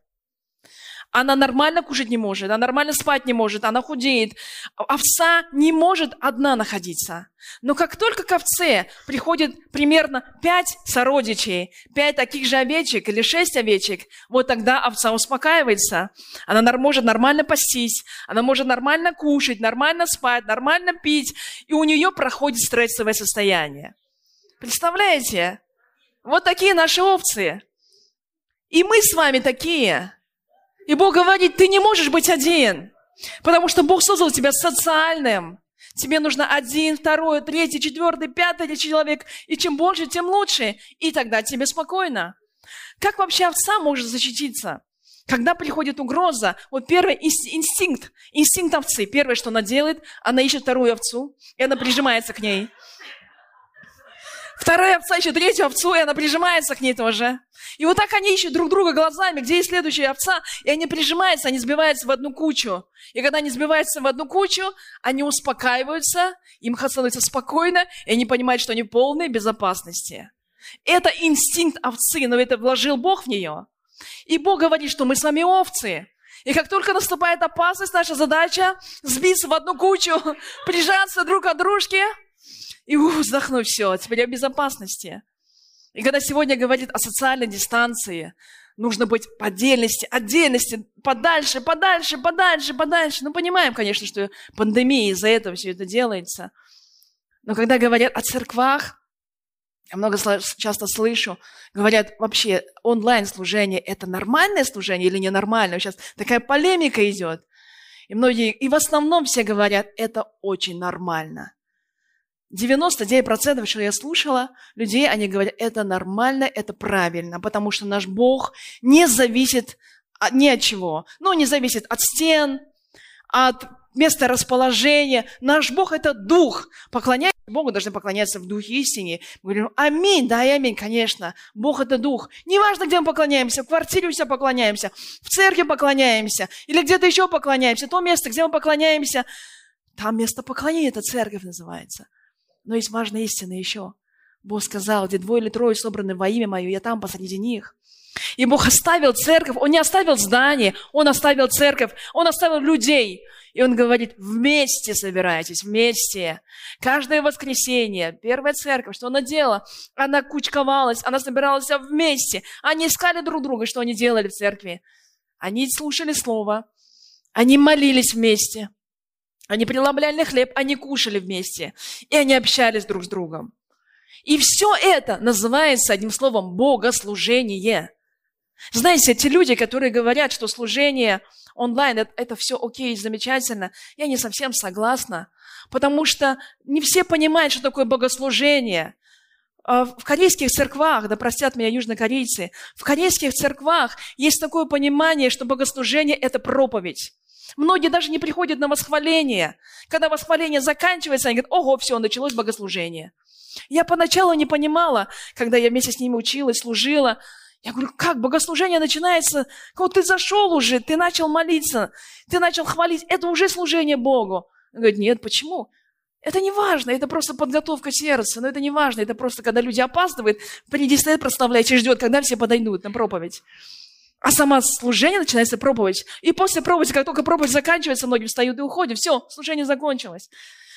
Она нормально кушать не может, она нормально спать не может, она худеет. Овца не может одна находиться. Но как только к овце приходит примерно пять сородичей, пять таких же овечек или шесть овечек, вот тогда овца успокаивается. Она может нормально пастись, она может нормально кушать, нормально спать, нормально пить, и у нее проходит стрессовое состояние. Представляете? Вот такие наши овцы. И мы с вами такие – и Бог говорит, ты не можешь быть один, потому что Бог создал тебя социальным. Тебе нужно один, второй, третий, четвертый, пятый человек. И чем больше, тем лучше. И тогда тебе спокойно. Как вообще овца может защититься? Когда приходит угроза, вот первый инстинкт, инстинкт овцы, первое, что она делает, она ищет вторую овцу, и она прижимается к ней. Вторая овца ищет третью овцу, и она прижимается к ней тоже. И вот так они ищут друг друга глазами, где есть следующая овца, и они прижимаются, они сбиваются в одну кучу. И когда они сбиваются в одну кучу, они успокаиваются, им становится спокойно, и они понимают, что они в полной безопасности. Это инстинкт овцы, но это вложил Бог в нее. И Бог говорит, что мы с вами овцы. И как только наступает опасность, наша задача сбиться в одну кучу, прижаться друг к дружке – и вздохнуть все, теперь я в безопасности. И когда сегодня говорит о социальной дистанции, нужно быть по отдельности, отдельности, подальше, подальше, подальше, подальше. Ну, понимаем, конечно, что пандемия из-за этого все это делается. Но когда говорят о церквах, я много часто слышу, говорят, вообще онлайн-служение – это нормальное служение или ненормальное? Сейчас такая полемика идет. И многие, и в основном все говорят, это очень нормально. 99% что я слушала, людей, они говорят, это нормально, это правильно, потому что наш Бог не зависит от, ни от чего. Ну, не зависит от стен, от места расположения. Наш Бог – это Дух. Поклоняйся Богу, должны поклоняться в Духе истине. Мы говорим, аминь, да аминь, конечно. Бог – это Дух. Неважно, где мы поклоняемся, в квартире у себя поклоняемся, в церкви поклоняемся, или где-то еще поклоняемся. То место, где мы поклоняемся, там место поклонения – это церковь называется – но есть важная истина еще. Бог сказал, где двое или трое собраны во имя Мое, я там посреди них. И Бог оставил церковь, Он не оставил здание, Он оставил церковь, Он оставил людей. И Он говорит, вместе собирайтесь, вместе. Каждое воскресенье, первая церковь, что она делала? Она кучковалась, она собиралась вместе. Они искали друг друга, что они делали в церкви. Они слушали Слово, они молились вместе. Они преломляли хлеб, они кушали вместе, и они общались друг с другом. И все это называется одним словом богослужение. Знаете, те люди, которые говорят, что служение онлайн это, это все окей, замечательно, я не совсем согласна, потому что не все понимают, что такое богослужение. А, в корейских церквах, да простят меня южнокорейцы, в корейских церквах есть такое понимание, что богослужение – это проповедь. Многие даже не приходят на восхваление. Когда восхваление заканчивается, они говорят, ого, все, началось богослужение. Я поначалу не понимала, когда я вместе с ними училась, служила. Я говорю, как богослужение начинается, как ты зашел уже, ты начал молиться, ты начал хвалить, это уже служение Богу. Он говорит, нет, почему? Это не важно, это просто подготовка сердца, но это не важно, это просто, когда люди опаздывают, впереди стоит прославляющий ждет, когда все подойдут на проповедь. А сама служение начинается проповедь. И после проповеди, как только проповедь заканчивается, многие встают и уходят. Все, служение закончилось.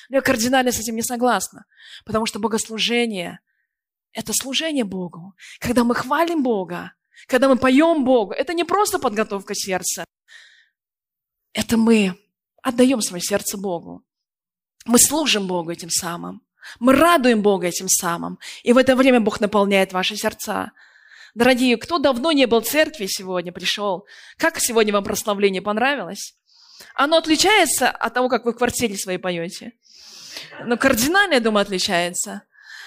Я кардинально с этим не согласна. Потому что богослужение – это служение Богу. Когда мы хвалим Бога, когда мы поем Богу, это не просто подготовка сердца. Это мы отдаем свое сердце Богу. Мы служим Богу этим самым. Мы радуем Бога этим самым. И в это время Бог наполняет ваши сердца. Дорогие, кто давно не был в церкви сегодня, пришел? Как сегодня вам прославление понравилось? Оно отличается от того, как вы в квартире своей поете? Ну, кардинально, я думаю, отличается.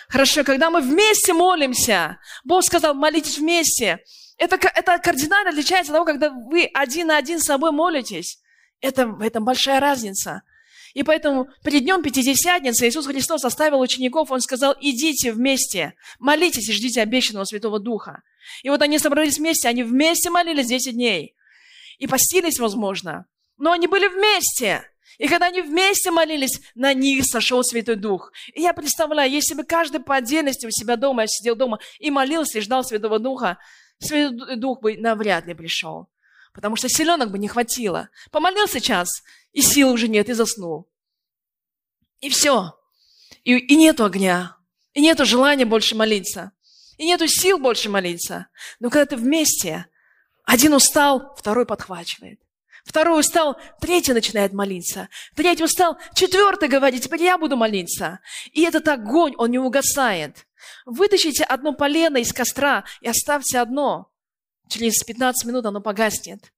Хорошо, когда мы вместе молимся, Бог сказал, молитесь вместе. Это, это кардинально отличается от того, когда вы один на один с собой молитесь. Это, в этом большая разница. И поэтому перед днем Пятидесятницы Иисус Христос оставил учеников, Он сказал, идите вместе, молитесь и ждите обещанного Святого Духа. И вот они собрались вместе, они вместе молились 10 дней. И постились, возможно, но они были вместе. И когда они вместе молились, на них сошел Святой Дух. И я представляю, если бы каждый по отдельности у себя дома, я сидел дома и молился, и ждал Святого Духа, Святой Дух бы навряд ли пришел. Потому что силенок бы не хватило. Помолился час, и сил уже нет, и заснул. И все. И, и нету огня, и нету желания больше молиться, и нету сил больше молиться. Но когда ты вместе, один устал, второй подхвачивает. Второй устал, третий начинает молиться. Третий устал, четвертый говорит, теперь я буду молиться. И этот огонь, он не угасает. Вытащите одно полено из костра и оставьте одно. Через 15 минут оно погаснет.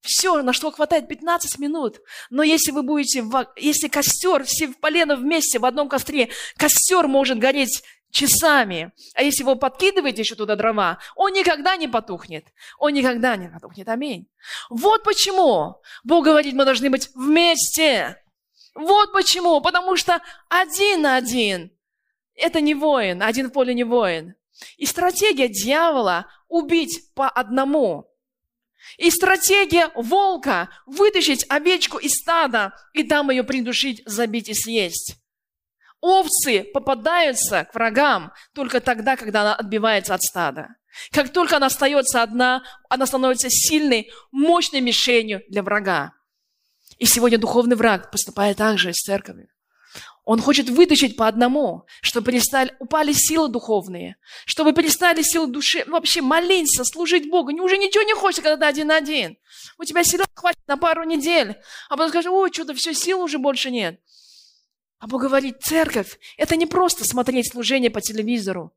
Все, на что хватает 15 минут. Но если вы будете, в, если костер, все полено вместе в одном костре, костер может гореть часами. А если вы подкидываете еще туда дрова, он никогда не потухнет. Он никогда не потухнет. Аминь. Вот почему Бог говорит, мы должны быть вместе. Вот почему. Потому что один на один – это не воин, один в поле не воин. И стратегия дьявола – убить по одному. И стратегия волка – вытащить овечку из стада и там ее придушить, забить и съесть. Овцы попадаются к врагам только тогда, когда она отбивается от стада. Как только она остается одна, она становится сильной, мощной мишенью для врага. И сегодня духовный враг поступает так же с церковью. Он хочет вытащить по одному, чтобы перестали, упали силы духовные, чтобы перестали силы души, ну, вообще молиться, служить Богу. Уже ничего не хочется, когда ты один на один. У тебя сил хватит на пару недель, а потом скажешь, ой, что-то все, сил уже больше нет. А Бог говорит, церковь – это не просто смотреть служение по телевизору.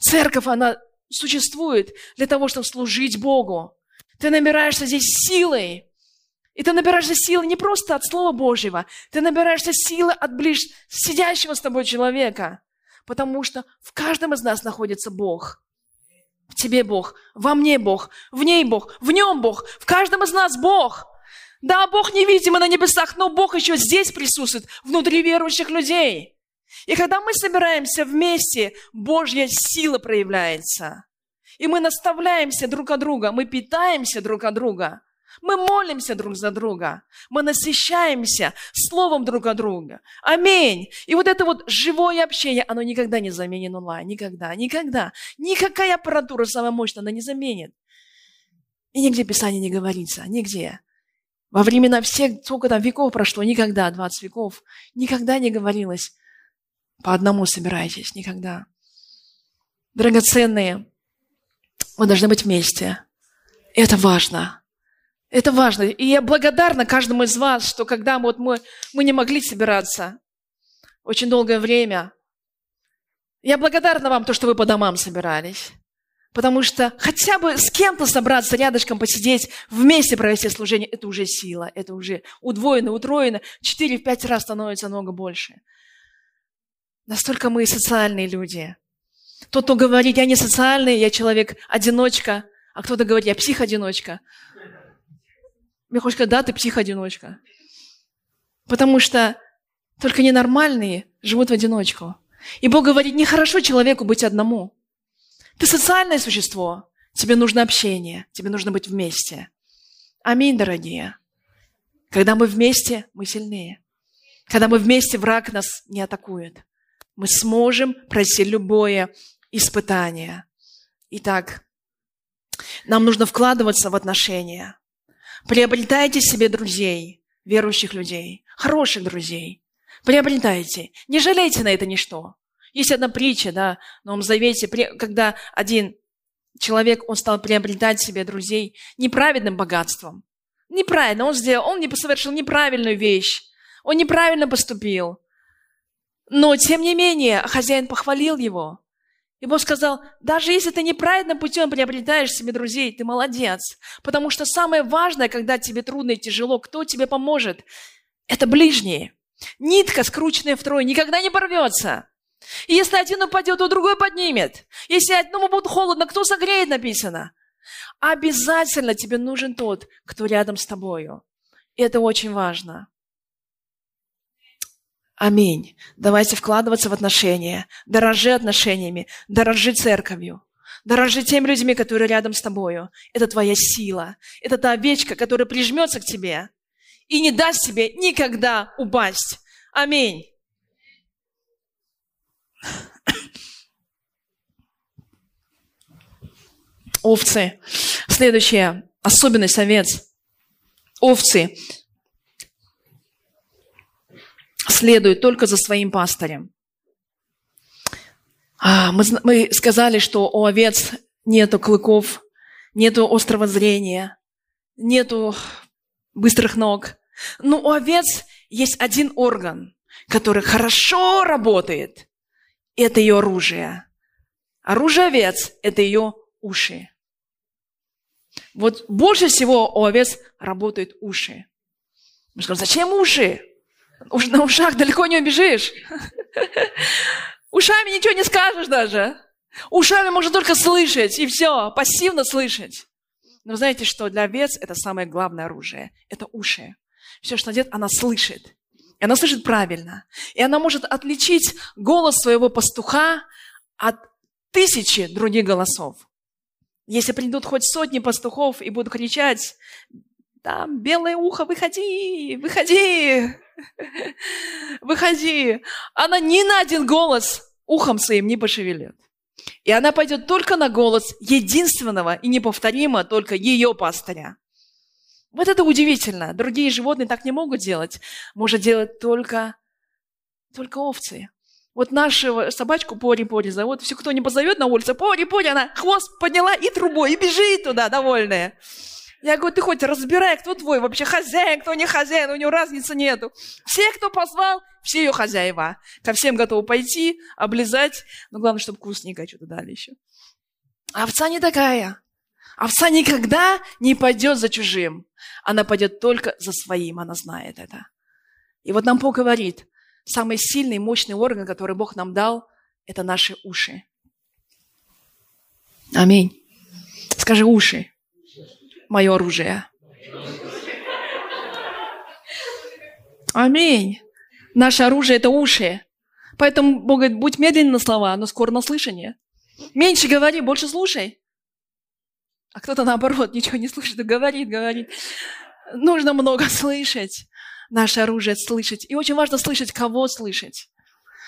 Церковь, она существует для того, чтобы служить Богу. Ты набираешься здесь силой, и ты набираешься силы не просто от Слова Божьего, ты набираешься силы от ближ сидящего с тобой человека. Потому что в каждом из нас находится Бог. В тебе Бог, во мне Бог, в ней Бог, в нем Бог, в каждом из нас Бог. Да, Бог невидимый на небесах, но Бог еще здесь присутствует, внутри верующих людей. И когда мы собираемся вместе, Божья сила проявляется. И мы наставляемся друг от друга, мы питаемся друг от друга – мы молимся друг за друга. Мы насыщаемся словом друг от друга. Аминь. И вот это вот живое общение, оно никогда не заменит онлайн. Никогда, никогда. Никакая аппаратура самая мощная, она не заменит. И нигде Писание не говорится, нигде. Во времена всех, сколько там веков прошло, никогда, 20 веков, никогда не говорилось, по одному собирайтесь, никогда. Драгоценные, мы должны быть вместе. Это важно. Это важно. И я благодарна каждому из вас, что когда вот мы, мы не могли собираться очень долгое время, я благодарна вам, то, что вы по домам собирались. Потому что хотя бы с кем-то собраться, рядышком посидеть, вместе провести служение, это уже сила, это уже удвоено, утроено, 4-5 раз становится много больше. Настолько мы социальные люди. Тот, кто говорит, я не социальный, я человек-одиночка, а кто-то говорит, я псих-одиночка. Мне хочется сказать, да, ты псих-одиночка. Потому что только ненормальные живут в одиночку. И Бог говорит, нехорошо человеку быть одному. Ты социальное существо. Тебе нужно общение, тебе нужно быть вместе. Аминь, дорогие. Когда мы вместе, мы сильнее. Когда мы вместе, враг нас не атакует. Мы сможем пройти любое испытание. Итак, нам нужно вкладываться в отношения. Приобретайте себе друзей, верующих людей, хороших друзей. Приобретайте. Не жалейте на это ничто. Есть одна притча, да, в Новом Завете, когда один человек, он стал приобретать себе друзей неправедным богатством. Неправильно, он сделал, он не совершил неправильную вещь. Он неправильно поступил. Но, тем не менее, хозяин похвалил его. И Бог сказал, даже если ты неправильным путем приобретаешь себе друзей, ты молодец. Потому что самое важное, когда тебе трудно и тяжело, кто тебе поможет, это ближние. Нитка, скрученная втрое, никогда не порвется. И если один упадет, то другой поднимет. Если одному будет холодно, кто согреет, написано. Обязательно тебе нужен тот, кто рядом с тобою. И это очень важно. Аминь. Давайте вкладываться в отношения. Дорожи отношениями. Дорожи церковью. Дорожи теми людьми, которые рядом с тобою. Это твоя сила. Это та овечка, которая прижмется к тебе и не даст тебе никогда упасть. Аминь. Овцы. Следующая особенность овец. Овцы следуют только за своим пастырем. А, мы, мы сказали, что у овец нету клыков, нету острого зрения, нету быстрых ног. Но у овец есть один орган, который хорошо работает. Это ее оружие. Оружие овец – это ее уши. Вот больше всего у овец работают уши. Мы скажем, зачем уши? Уж на ушах далеко не убежишь. Ушами ничего не скажешь даже. Ушами можно только слышать, и все, пассивно слышать. Но знаете что, для овец это самое главное оружие. Это уши. Все, что она делает, она слышит. И она слышит правильно. И она может отличить голос своего пастуха от тысячи других голосов. Если придут хоть сотни пастухов и будут кричать, там, белое ухо, выходи, выходи, выходи. Она ни на один голос ухом своим не пошевелит. И она пойдет только на голос единственного и неповторимо только ее пастыря. Вот это удивительно. Другие животные так не могут делать. Может делать только, только овцы. Вот нашу собачку Пори-Пори зовут. Все, кто не позовет на улице, Пори-Пори, она хвост подняла и трубой, и бежит туда, довольная. Я говорю, ты хоть разбирай, кто твой вообще хозяин, кто не хозяин, у него разницы нету. Все, кто позвал, все ее хозяева. Ко всем готовы пойти, облизать, но главное, чтобы вкусненько что-то дали еще. А овца не такая. Овца никогда не пойдет за чужим. Она пойдет только за своим, она знает это. И вот нам Бог говорит, самый сильный, мощный орган, который Бог нам дал, это наши уши. Аминь. Скажи уши мое оружие. Аминь. Наше оружие – это уши. Поэтому Бог говорит, будь медленен на слова, но скоро на слышание. Меньше говори, больше слушай. А кто-то наоборот ничего не слышит, говорит, говорит. Нужно много слышать. Наше оружие – слышать. И очень важно слышать, кого слышать.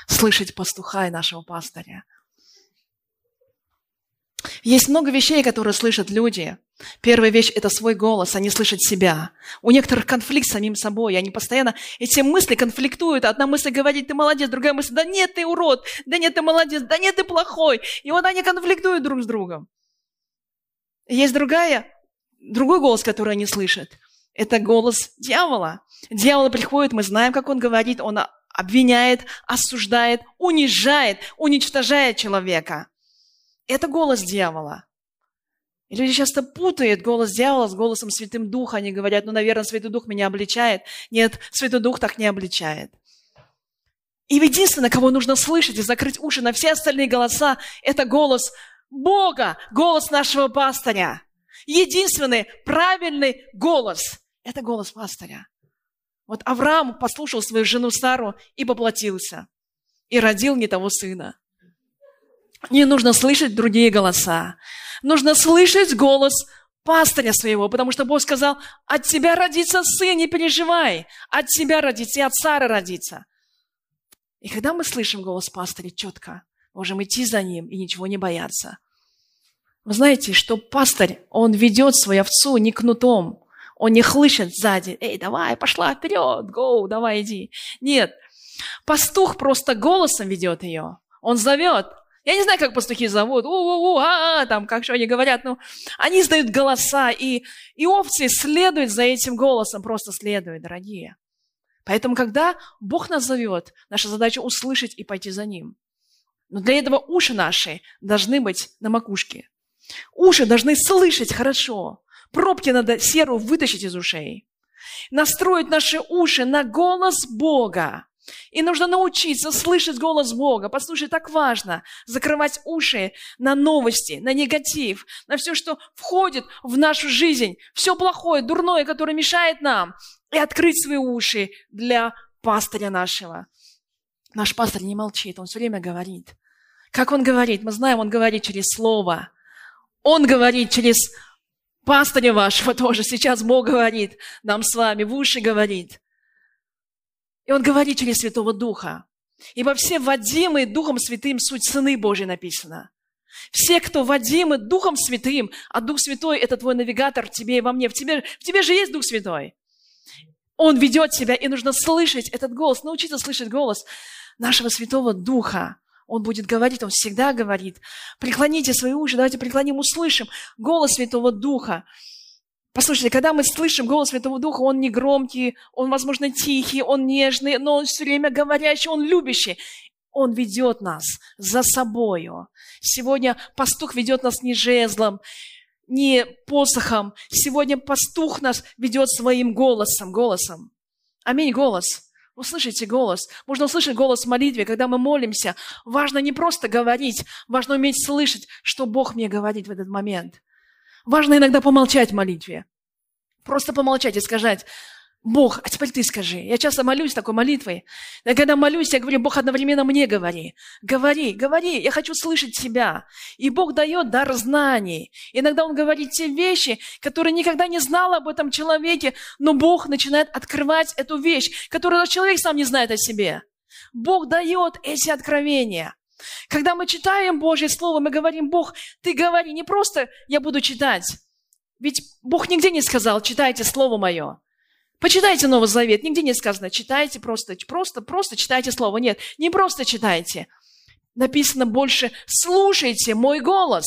Слышать пастуха и нашего пастыря. Есть много вещей, которые слышат люди. Первая вещь – это свой голос, они слышат себя. У некоторых конфликт с самим собой, они постоянно, эти мысли конфликтуют. Одна мысль говорит, ты молодец, другая мысль, да нет, ты урод, да нет, ты молодец, да нет, ты плохой. И вот они конфликтуют друг с другом. Есть другая, другой голос, который они слышат. Это голос дьявола. Дьявол приходит, мы знаем, как он говорит, он обвиняет, осуждает, унижает, уничтожает человека. Это голос дьявола. И люди часто путают голос дьявола с голосом Святым Духа. Они говорят, ну, наверное, Святой Дух меня обличает. Нет, Святой Дух так не обличает. И единственное, кого нужно слышать и закрыть уши на все остальные голоса, это голос Бога, голос нашего пастыря. Единственный правильный голос – это голос пастыря. Вот Авраам послушал свою жену Сару и поплатился. И родил не того сына. Не нужно слышать другие голоса. Нужно слышать голос пастыря своего, потому что Бог сказал, от тебя родится сын, не переживай, от тебя родится и от Сары родится. И когда мы слышим голос пастыря четко, можем идти за ним и ничего не бояться. Вы знаете, что пастырь, он ведет свою овцу не кнутом, он не хлыщет сзади, эй, давай, пошла вперед, гоу, давай, иди. Нет, пастух просто голосом ведет ее. Он зовет, я не знаю, как пастухи зовут, у-у-у, а, -а, там, как что они говорят, но они издают голоса, и, и овцы следуют за этим голосом, просто следуют, дорогие. Поэтому, когда Бог нас зовет, наша задача услышать и пойти за Ним. Но для этого уши наши должны быть на макушке. Уши должны слышать хорошо. Пробки надо серу вытащить из ушей. Настроить наши уши на голос Бога. И нужно научиться слышать голос Бога. Послушай, так важно закрывать уши на новости, на негатив, на все, что входит в нашу жизнь, все плохое, дурное, которое мешает нам, и открыть свои уши для пастыря нашего. Наш пастор не молчит, он все время говорит. Как он говорит? Мы знаем, он говорит через слово. Он говорит через пастыря вашего тоже. Сейчас Бог говорит нам с вами, в уши говорит. И Он говорит через Святого Духа. Ибо все водимые Духом Святым суть Сыны Божьи написано. Все, кто водимы Духом Святым, а Дух Святой – это твой навигатор тебе и во мне. В тебе, в тебе же есть Дух Святой. Он ведет себя, и нужно слышать этот голос, научиться слышать голос нашего Святого Духа. Он будет говорить, Он всегда говорит. Преклоните свои уши, давайте преклоним, услышим голос Святого Духа. Послушайте, когда мы слышим голос Святого Духа, он не громкий, он, возможно, тихий, он нежный, но он все время говорящий, он любящий. Он ведет нас за собою. Сегодня пастух ведет нас не жезлом, не посохом. Сегодня пастух нас ведет своим голосом, голосом. Аминь, голос. Услышите голос. Можно услышать голос в молитве, когда мы молимся. Важно не просто говорить, важно уметь слышать, что Бог мне говорит в этот момент. Важно иногда помолчать в молитве. Просто помолчать и сказать, Бог, а теперь ты скажи. Я часто молюсь такой молитвой. И когда молюсь, я говорю, Бог одновременно мне говори. Говори, говори, я хочу слышать тебя. И Бог дает дар знаний. Иногда Он говорит те вещи, которые никогда не знал об этом человеке, но Бог начинает открывать эту вещь, которую человек сам не знает о себе. Бог дает эти откровения. Когда мы читаем Божье Слово, мы говорим, Бог, ты говори, не просто я буду читать. Ведь Бог нигде не сказал, читайте Слово Мое. Почитайте Новый Завет. Нигде не сказано, читайте просто, просто, просто читайте Слово. Нет, не просто читайте. Написано больше, слушайте мой голос.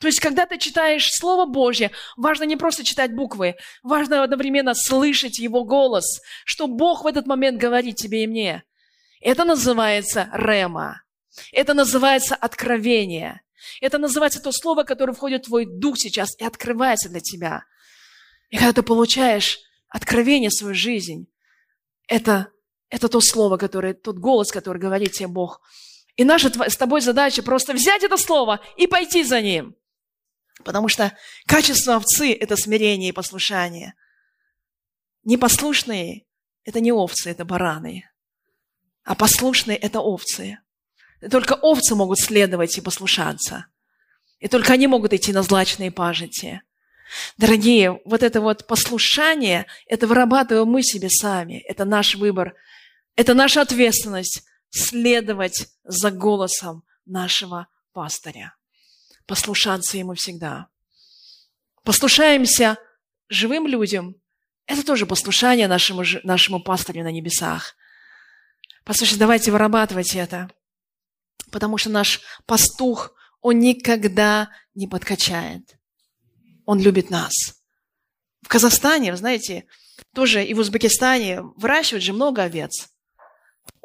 То есть, когда ты читаешь Слово Божье, важно не просто читать буквы, важно одновременно слышать Его голос, что Бог в этот момент говорит тебе и мне. Это называется рема. Это называется откровение. Это называется то слово, которое входит в твой дух сейчас и открывается для тебя. И когда ты получаешь откровение в свою жизнь, это, это то слово, которое, тот голос, который говорит тебе Бог. И наша с тобой задача просто взять это слово и пойти за ним. Потому что качество овцы – это смирение и послушание. Непослушные – это не овцы, это бараны. А послушные – это овцы. Только овцы могут следовать и послушаться. И только они могут идти на злачные пажити. Дорогие, вот это вот послушание, это вырабатываем мы себе сами. Это наш выбор. Это наша ответственность следовать за голосом нашего пастыря. Послушаться ему всегда. Послушаемся живым людям. Это тоже послушание нашему, нашему пастырю на небесах. Послушайте, давайте вырабатывать это. Потому что наш пастух, он никогда не подкачает. Он любит нас. В Казахстане, вы знаете, тоже и в Узбекистане выращивают же много овец.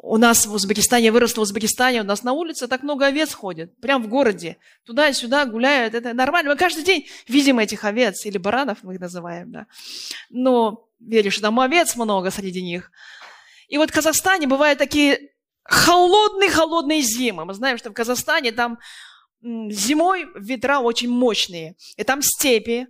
У нас в Узбекистане, выросло в Узбекистане, у нас на улице так много овец ходит, прямо в городе. Туда и сюда гуляют, это нормально. Мы каждый день видим этих овец, или баранов мы их называем, да. Но веришь, там овец много среди них. И вот в Казахстане бывают такие холодные-холодные зимы. Мы знаем, что в Казахстане там зимой ветра очень мощные, и там степи.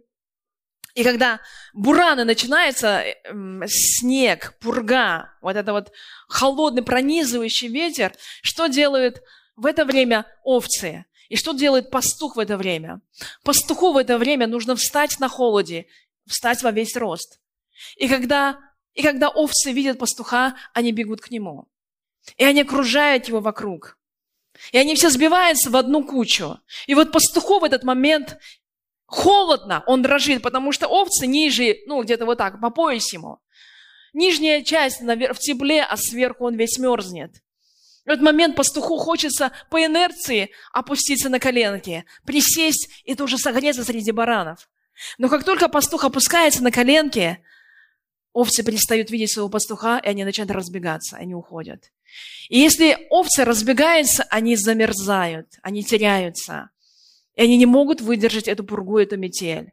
И когда бураны начинаются, э, снег, пурга, вот это вот холодный пронизывающий ветер, что делают в это время овцы? И что делает пастух в это время? Пастуху в это время нужно встать на холоде, встать во весь рост. И когда, и когда овцы видят пастуха, они бегут к нему. И они окружают его вокруг. И они все сбиваются в одну кучу. И вот пастуху в этот момент холодно, он дрожит, потому что овцы ниже, ну, где-то вот так, по пояс ему. Нижняя часть в тепле, а сверху он весь мерзнет. В этот момент пастуху хочется по инерции опуститься на коленки, присесть и тоже согреться среди баранов. Но как только пастух опускается на коленки, овцы перестают видеть своего пастуха, и они начинают разбегаться, они уходят. И если овцы разбегаются, они замерзают, они теряются. И они не могут выдержать эту пургу, эту метель.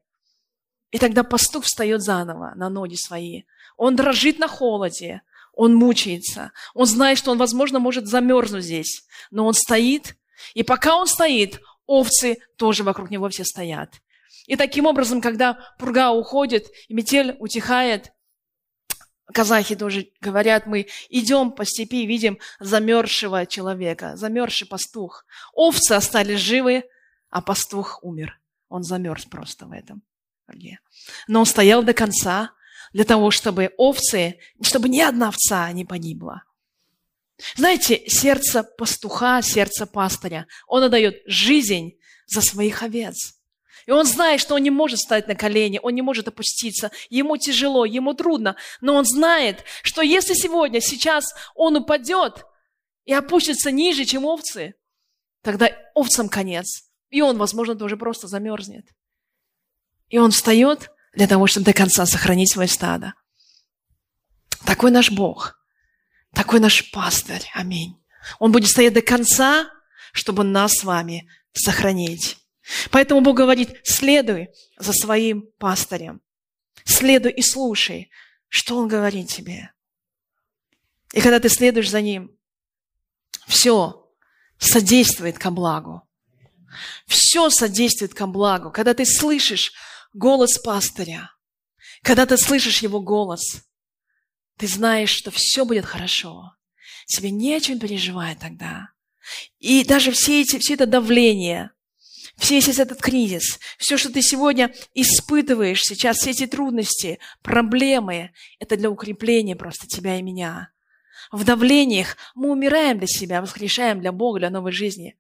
И тогда пастух встает заново на ноги свои. Он дрожит на холоде, он мучается. Он знает, что он, возможно, может замерзнуть здесь. Но он стоит, и пока он стоит, овцы тоже вокруг него все стоят. И таким образом, когда пурга уходит, и метель утихает, казахи тоже говорят, мы идем по степи, видим замерзшего человека, замерзший пастух. Овцы остались живы, а пастух умер. Он замерз просто в этом. Но он стоял до конца для того, чтобы овцы, чтобы ни одна овца не погибла. Знаете, сердце пастуха, сердце пастыря, он отдает жизнь за своих овец. И он знает, что он не может стать на колени, он не может опуститься, ему тяжело, ему трудно, но он знает, что если сегодня, сейчас он упадет и опустится ниже, чем овцы, тогда овцам конец. И он, возможно, тоже просто замерзнет. И он встает для того, чтобы до конца сохранить свое стадо. Такой наш Бог. Такой наш пастырь. Аминь. Он будет стоять до конца, чтобы нас с вами сохранить. Поэтому Бог говорит, следуй за своим пастырем. Следуй и слушай, что Он говорит тебе. И когда ты следуешь за Ним, все содействует ко благу. Все содействует ко благу. Когда ты слышишь голос пастыря, когда ты слышишь его голос, ты знаешь, что все будет хорошо. Тебе не о чем переживать тогда. И даже все, эти, все это давление, весь этот кризис, все, что ты сегодня испытываешь сейчас, все эти трудности, проблемы, это для укрепления просто тебя и меня. В давлениях мы умираем для себя, воскрешаем для Бога, для новой жизни.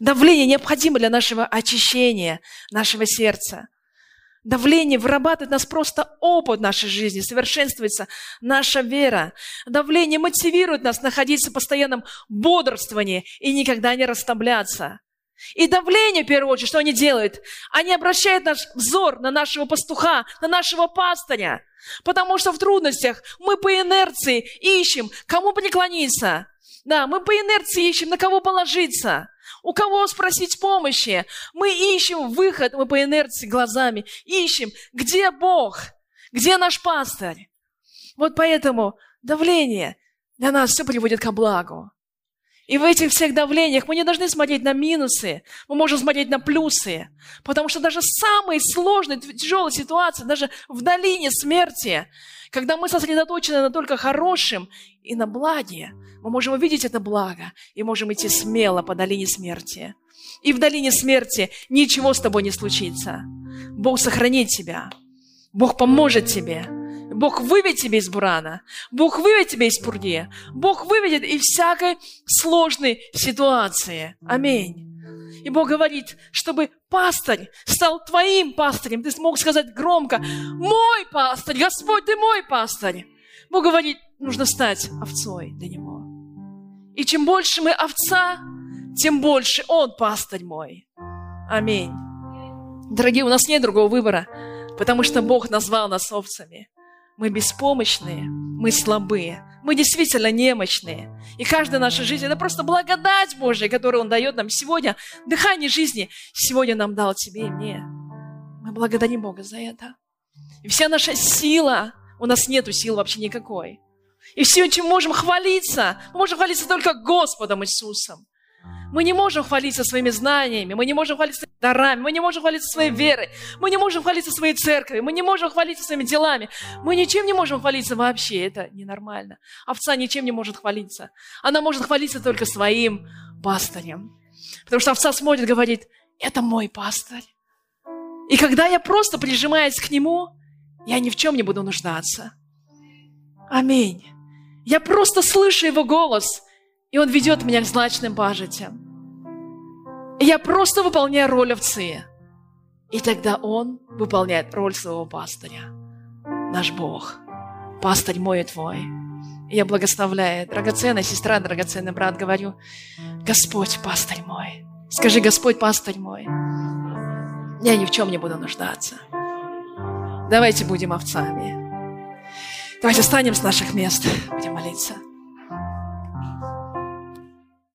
Давление необходимо для нашего очищения, нашего сердца. Давление вырабатывает нас просто опыт нашей жизни, совершенствуется наша вера. Давление мотивирует нас находиться в постоянном бодрствовании и никогда не расслабляться. И давление, в первую очередь, что они делают? Они обращают наш взор на нашего пастуха, на нашего пастыря. Потому что в трудностях мы по инерции ищем, кому преклониться. Да, мы по инерции ищем, на кого положиться. У кого спросить помощи? Мы ищем выход, мы по инерции глазами ищем, где Бог, где наш пастырь. Вот поэтому давление для нас все приводит ко благу. И в этих всех давлениях мы не должны смотреть на минусы, мы можем смотреть на плюсы. Потому что даже самые сложные, тяжелые ситуации, даже в долине смерти, когда мы сосредоточены на только хорошем и на благе, мы можем увидеть это благо и можем идти смело по долине смерти. И в долине смерти ничего с тобой не случится. Бог сохранит тебя. Бог поможет тебе. Бог выведет тебя из бурана. Бог выведет тебя из пурги. Бог выведет из всякой сложной ситуации. Аминь. И Бог говорит, чтобы пастырь стал твоим пастырем. Ты смог сказать громко, мой пастырь, Господь, ты мой пастырь. Бог говорит, нужно стать овцой для Него. И чем больше мы овца, тем больше Он пастырь мой. Аминь. Дорогие, у нас нет другого выбора, потому что Бог назвал нас овцами. Мы беспомощные, мы слабые, мы действительно немощные. И каждая наша жизнь – это просто благодать Божья, которую Он дает нам сегодня. Дыхание жизни сегодня нам дал тебе и мне. Мы благодарим Бога за это. И вся наша сила, у нас нету сил вообще никакой. И все, чем можем хвалиться, мы можем хвалиться только Господом Иисусом. Мы не можем хвалиться своими знаниями, мы не можем хвалиться своими дарами, мы не можем хвалиться своей верой, мы не можем хвалиться своей церковью, мы не можем хвалиться своими делами. Мы ничем не можем хвалиться вообще, это ненормально. Овца ничем не может хвалиться. Она может хвалиться только своим пастырем. Потому что овца смотрит, говорит, это мой пастырь. И когда я просто прижимаюсь к нему, я ни в чем не буду нуждаться. Аминь. Я просто слышу его голос – и Он ведет меня к злачным пажитям. И я просто выполняю роль овцы. И тогда Он выполняет роль своего пастыря. Наш Бог. Пастырь мой и твой. И я благословляю, драгоценная сестра, драгоценный брат, говорю, Господь, пастырь мой. Скажи, Господь, пастырь мой. Я ни в чем не буду нуждаться. Давайте будем овцами. Давайте встанем с наших мест, будем молиться.